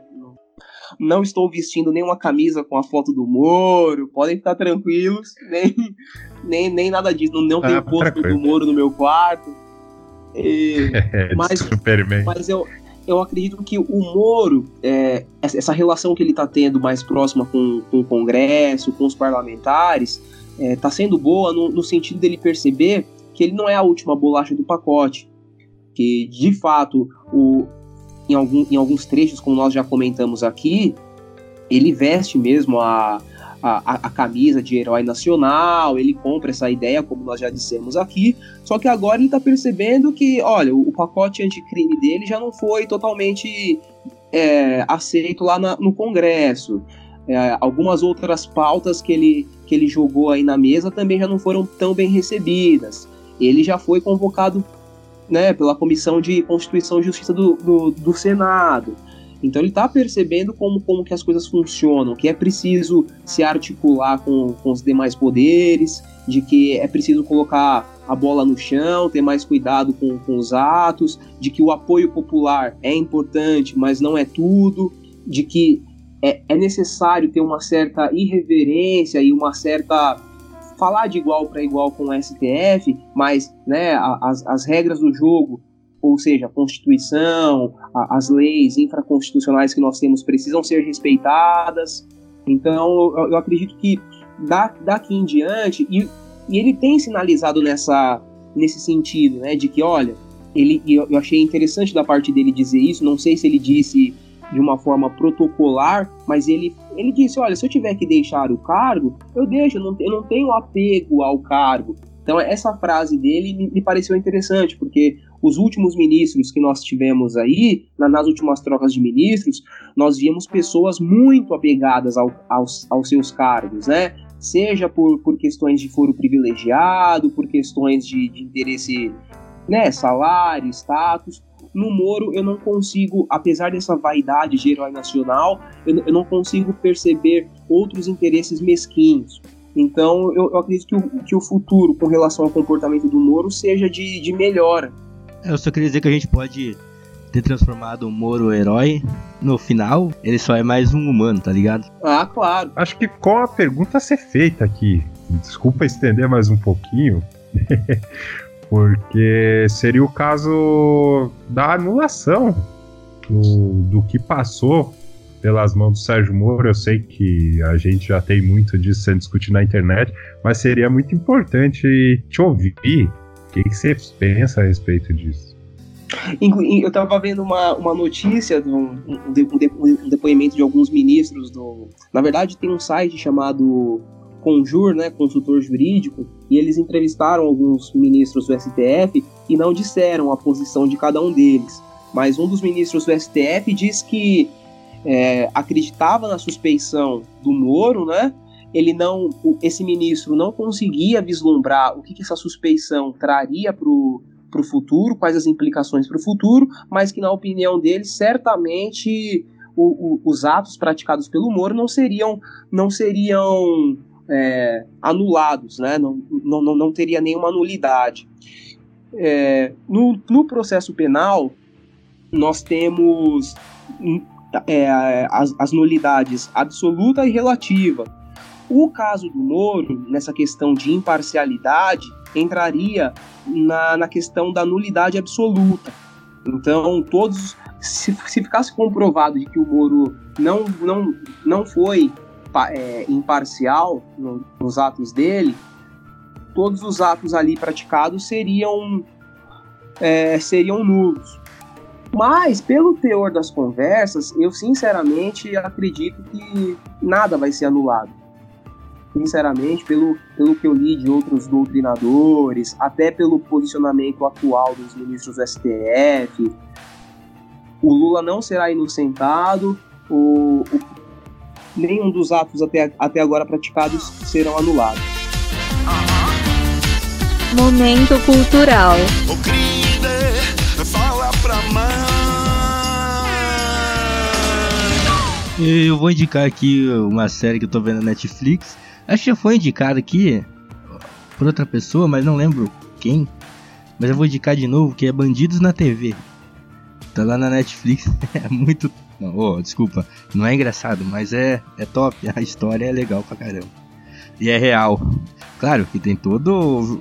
não estou vestindo nenhuma camisa com a foto do Moro, podem ficar tranquilos, nem, nem, nem nada disso, não, não tem ah, posto do Moro no meu quarto. E, é, mas, mas eu, eu acredito que o Moro, é, essa relação que ele está tendo mais próxima com, com, o Congresso, com os parlamentares, está é, tá sendo boa no, no, sentido dele perceber que ele não é a última bolacha do pacote. Que, de fato, o, em, algum, em alguns trechos, como nós já comentamos aqui, ele veste mesmo a, a, a, camisa de herói nacional, ele compra essa ideia, como nós já dissemos aqui, só que agora ele está percebendo que, olha, o, o pacote anticrime dele já não foi totalmente é, aceito lá na, no Congresso. É, algumas outras pautas que ele, que ele jogou aí na mesa também já não foram tão bem recebidas. Ele já foi convocado né, pela Comissão de Constituição e Justiça do, do, do Senado. Então ele está percebendo como, como que as coisas funcionam, que é preciso se articular com, com os demais poderes, de que é preciso colocar a bola no chão, ter mais cuidado com, com os atos, de que o apoio popular é importante, mas não é tudo, de que é, é necessário ter uma certa irreverência e uma certa falar de igual para igual com o STF, mas né, as, as regras do jogo, ou seja, a Constituição, a, as leis infraconstitucionais que nós temos precisam ser respeitadas. Então, eu, eu acredito que da, daqui em diante, e, e ele tem sinalizado nessa, nesse sentido, né, de que, olha, ele, eu, eu achei interessante da parte dele dizer isso, não sei se ele disse de uma forma protocolar, mas ele, ele disse: olha, se eu tiver que deixar o cargo, eu deixo, eu não, eu não tenho apego ao cargo. Então, essa frase dele me, me pareceu interessante, porque os últimos ministros que nós tivemos aí, na, nas últimas trocas de ministros, nós víamos pessoas muito apegadas ao, aos, aos seus cargos, né? Seja por, por questões de foro privilegiado, por questões de, de interesse, né, salário, status, no Moro, eu não consigo, apesar dessa vaidade de herói nacional, eu, eu não consigo perceber outros interesses mesquinhos. Então, eu, eu acredito que o, que o, futuro com relação ao comportamento do Moro seja de, de melhora. Eu só queria dizer que a gente pode ter transformado o Moro herói no final, ele só é mais um humano, tá ligado? Ah, claro. Acho que com a pergunta a ser feita aqui, desculpa estender mais um pouquinho, porque seria o caso da anulação do, do que passou pelas mãos do Sérgio Moro. Eu sei que a gente já tem muito disso sendo discutido na internet, mas seria muito importante te ouvir. O que, que você pensa a respeito disso? Eu estava vendo uma, uma notícia, um, um, depoimento de alguns ministros do. Na verdade, tem um site chamado Conjur, né, consultor jurídico, e eles entrevistaram alguns ministros do STF e não disseram a posição de cada um deles. Mas um dos ministros do STF diz que é, acreditava na suspeição do Moro, né? Ele não, esse ministro não conseguia vislumbrar o que, que essa suspeição traria para o futuro, quais as implicações para o futuro, mas que, na opinião dele, certamente o, o, os atos praticados pelo Moro não seriam, não seriam é, anulados, né? não, não, não teria nenhuma nulidade. É, no, no processo penal, nós temos é, as, as nulidades absoluta e relativa. O caso do Moro, nessa questão de imparcialidade, entraria na, na questão da nulidade absoluta. Então, todos, se, se ficasse comprovado de que o Moro não, não, não foi é, imparcial no, nos atos dele, todos os atos ali praticados seriam, é, seriam nulos. Mas, pelo teor das conversas, eu sinceramente acredito que nada vai ser anulado. Sinceramente, pelo, pelo que eu li de outros doutrinadores, até pelo posicionamento atual dos ministros do STF, o Lula não será inocentado, o, o nenhum dos atos até, até agora praticados serão anulados. Momento cultural. Eu vou indicar aqui uma série que eu tô vendo na Netflix. Acho que já foi indicada aqui por outra pessoa, mas não lembro quem. Mas eu vou indicar de novo que é Bandidos na TV. Tá lá na Netflix. É muito não, oh, desculpa, não é engraçado, mas é, é top. A história é legal pra caramba. E é real. Claro que tem todo o,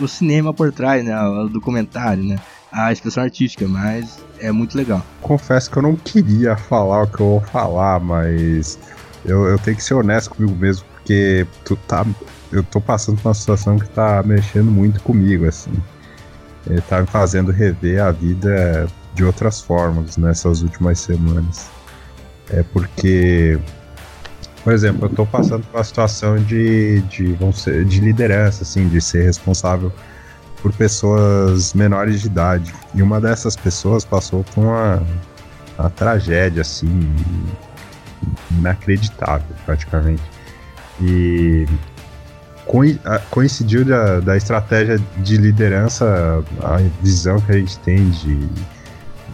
o, o cinema por trás, né? O documentário, né? A expressão artística, mas é muito legal. Confesso que eu não queria falar o que eu vou falar, mas eu, eu tenho que ser honesto comigo mesmo, porque tu tá, eu tô passando por uma situação que tá mexendo muito comigo, assim. Ele tá me fazendo rever a vida de outras formas nessas últimas semanas. É porque, por exemplo, eu estou passando por uma situação de, de, vamos ser, de liderança, assim, de ser responsável por pessoas menores de idade. E uma dessas pessoas passou por uma, uma tragédia, assim, inacreditável, praticamente. E coincidiu da, da estratégia de liderança, a visão que a gente tem de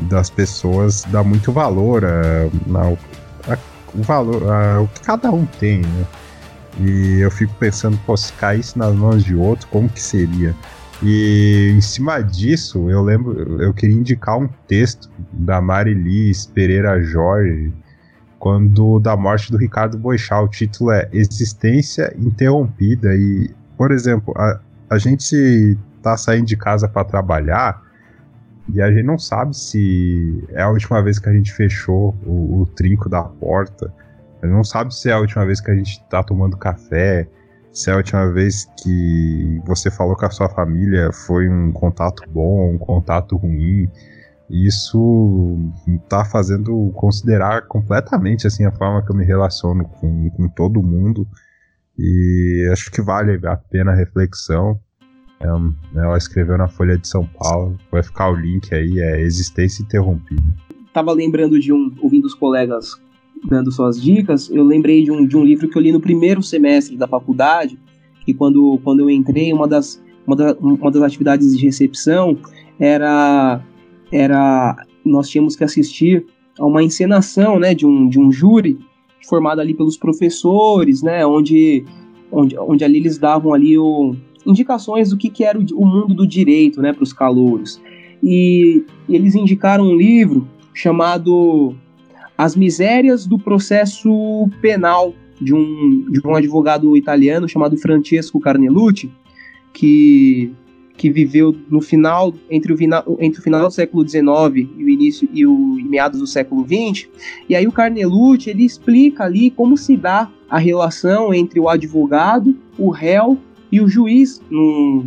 das pessoas dá muito valor a, a, a, o valor o que cada um tem, né? E eu fico pensando, pô, se caísse nas mãos de outro, como que seria? E em cima disso, eu lembro, eu queria indicar um texto da Marilis Pereira Jorge, quando da morte do Ricardo Boixá. O título é Existência Interrompida. E, por exemplo, a, a gente tá saindo de casa para trabalhar e a gente não sabe se é a última vez que a gente fechou o, o trinco da porta. A gente não sabe se é a última vez que a gente tá tomando café, se é a última vez que você falou com a sua família foi um contato bom, um contato ruim. Isso tá fazendo considerar completamente assim a forma que eu me relaciono com, com todo mundo. E acho que vale a pena a reflexão. Ela escreveu na Folha de São Paulo, vai ficar o link aí, é Existência Interrompida. Tava lembrando de um, ouvindo os colegas dando suas dicas, eu lembrei de um, de um livro que eu li no primeiro semestre da faculdade, que quando, quando eu entrei, uma das, uma, da, uma das atividades de recepção era, era nós tínhamos que assistir a uma encenação né, de, um, de um júri formado ali pelos professores, né, onde, onde, onde ali eles davam ali o, indicações do que, que era o, mundo do direito né, para os calouros. E eles indicaram um livro chamado As Misérias do Processo Penal, de um, de um advogado italiano chamado Francesco Carnelucci, que, que viveu no final entre, o, entre o final do século XIX e o início e o e meados do século XX. E aí o Carnelucci ele explica ali como se dá a relação entre o advogado, o réu e o juiz num,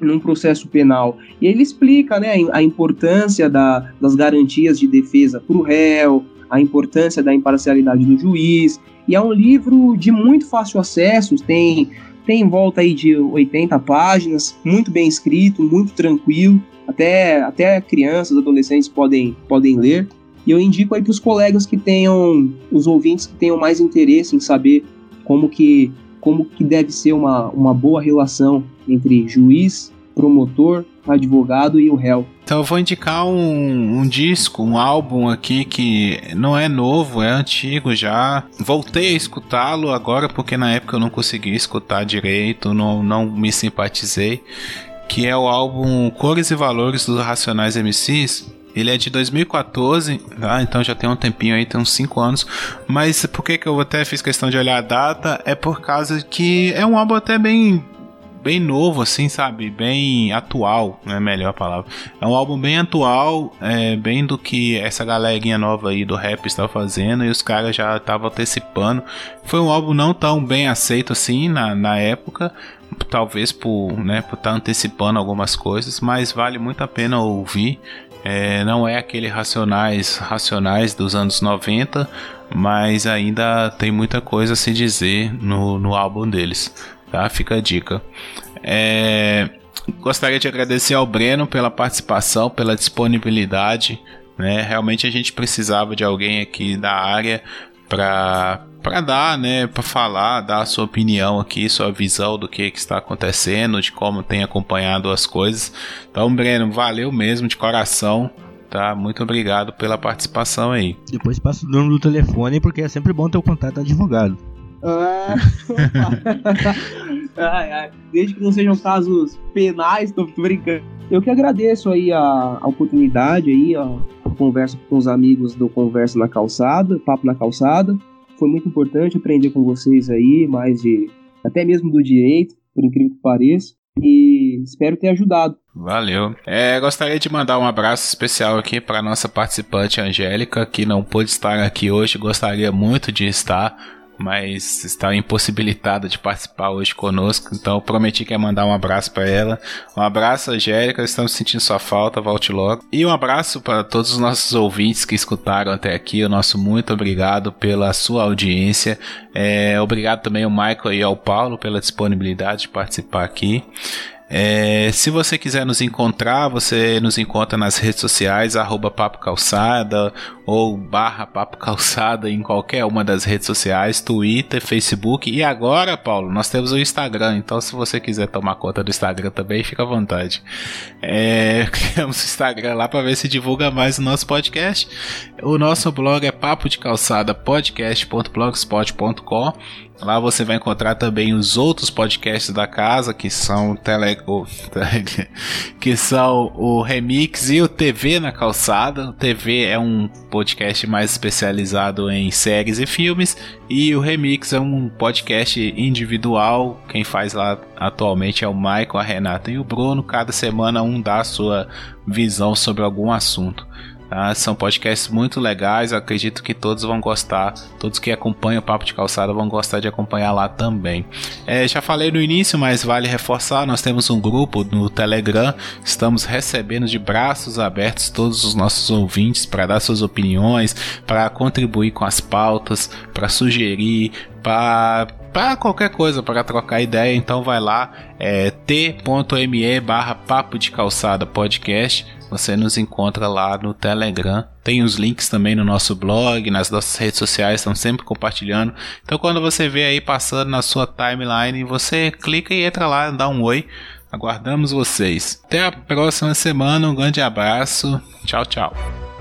num processo penal. E ele explica né, a importância da, das garantias de defesa para o réu, a importância da imparcialidade do juiz. E é um livro de muito fácil acesso, tem, tem em volta aí de 80 páginas, muito bem escrito, muito tranquilo. Até, até crianças, adolescentes podem, podem ler. E eu indico aí para os colegas que tenham, os ouvintes que tenham mais interesse em saber como que como que deve ser uma, uma boa relação entre juiz, promotor, advogado e o réu. Então eu vou indicar um, um, disco, um álbum aqui que não é novo, é antigo já. Voltei a escutá-lo agora porque na época eu não consegui escutar direito, não, não me simpatizei. Que é o álbum Cores e Valores dos Racionais MCs. Ele é de 2014, tá? então já tem um tempinho aí, tem uns 5 anos. Mas por que, que eu até fiz questão de olhar a data? É por causa que é um álbum até bem bem novo, assim, sabe? Bem atual, é melhor a palavra. É um álbum bem atual, é, bem do que essa galerinha nova aí do rap está fazendo e os caras já estavam antecipando. Foi um álbum não tão bem aceito assim na, na época, talvez por né, por estar tá antecipando algumas coisas, mas vale muito a pena ouvir. É, não é aquele Racionais Racionais dos anos 90, mas ainda tem muita coisa a se dizer no, no álbum deles. Tá? Fica a dica. É, gostaria de agradecer ao Breno pela participação, pela disponibilidade. Né? Realmente a gente precisava de alguém aqui da área para para dar, né, para falar, dar a sua opinião aqui, sua visão do que, que está acontecendo, de como tem acompanhado as coisas. Então, Breno, valeu mesmo de coração. Tá, muito obrigado pela participação aí. Depois passa o número do telefone, porque é sempre bom ter o contato advogado. Ah, ai, ai. Desde que não sejam casos penais, tô brincando. Eu que agradeço aí a, a oportunidade aí, a, a conversa com os amigos do Conversa na Calçada, Papo na Calçada. Foi muito importante aprender com vocês aí, mais de até mesmo do direito, por incrível que pareça. E espero ter ajudado. Valeu. É, gostaria de mandar um abraço especial aqui para nossa participante Angélica, que não pôde estar aqui hoje, gostaria muito de estar mas está impossibilitada de participar hoje conosco, então prometi que ia mandar um abraço para ela. Um abraço, Angélica, estamos sentindo sua falta, volte logo. E um abraço para todos os nossos ouvintes que escutaram até aqui, o nosso muito obrigado pela sua audiência. É, obrigado também ao Michael e ao Paulo pela disponibilidade de participar aqui. É, se você quiser nos encontrar, você nos encontra nas redes sociais, arroba Papo Calçada ou barra Papo Calçada em qualquer uma das redes sociais, Twitter, Facebook e agora, Paulo, nós temos o Instagram, então se você quiser tomar conta do Instagram também, fica à vontade. É, criamos o Instagram lá para ver se divulga mais o nosso podcast. O nosso blog é papo de calçada podcast.blogspot.com Lá você vai encontrar também os outros podcasts da casa, que são o que são o Remix e o TV na Calçada. O TV é um podcast mais especializado em séries e filmes e o Remix é um podcast individual. Quem faz lá atualmente é o Michael, a Renata e o Bruno. Cada semana um dá a sua visão sobre algum assunto. Tá? São podcasts muito legais, acredito que todos vão gostar, todos que acompanham o Papo de Calçada vão gostar de acompanhar lá também. É, já falei no início, mas vale reforçar: nós temos um grupo no Telegram, estamos recebendo de braços abertos todos os nossos ouvintes para dar suas opiniões, para contribuir com as pautas, para sugerir, para para qualquer coisa, para trocar ideia, então vai lá, é t.me barra papo de calçada podcast, você nos encontra lá no Telegram, tem os links também no nosso blog, nas nossas redes sociais, estão sempre compartilhando, então quando você vê aí passando na sua timeline, você clica e entra lá, dá um oi, aguardamos vocês. Até a próxima semana, um grande abraço, tchau tchau.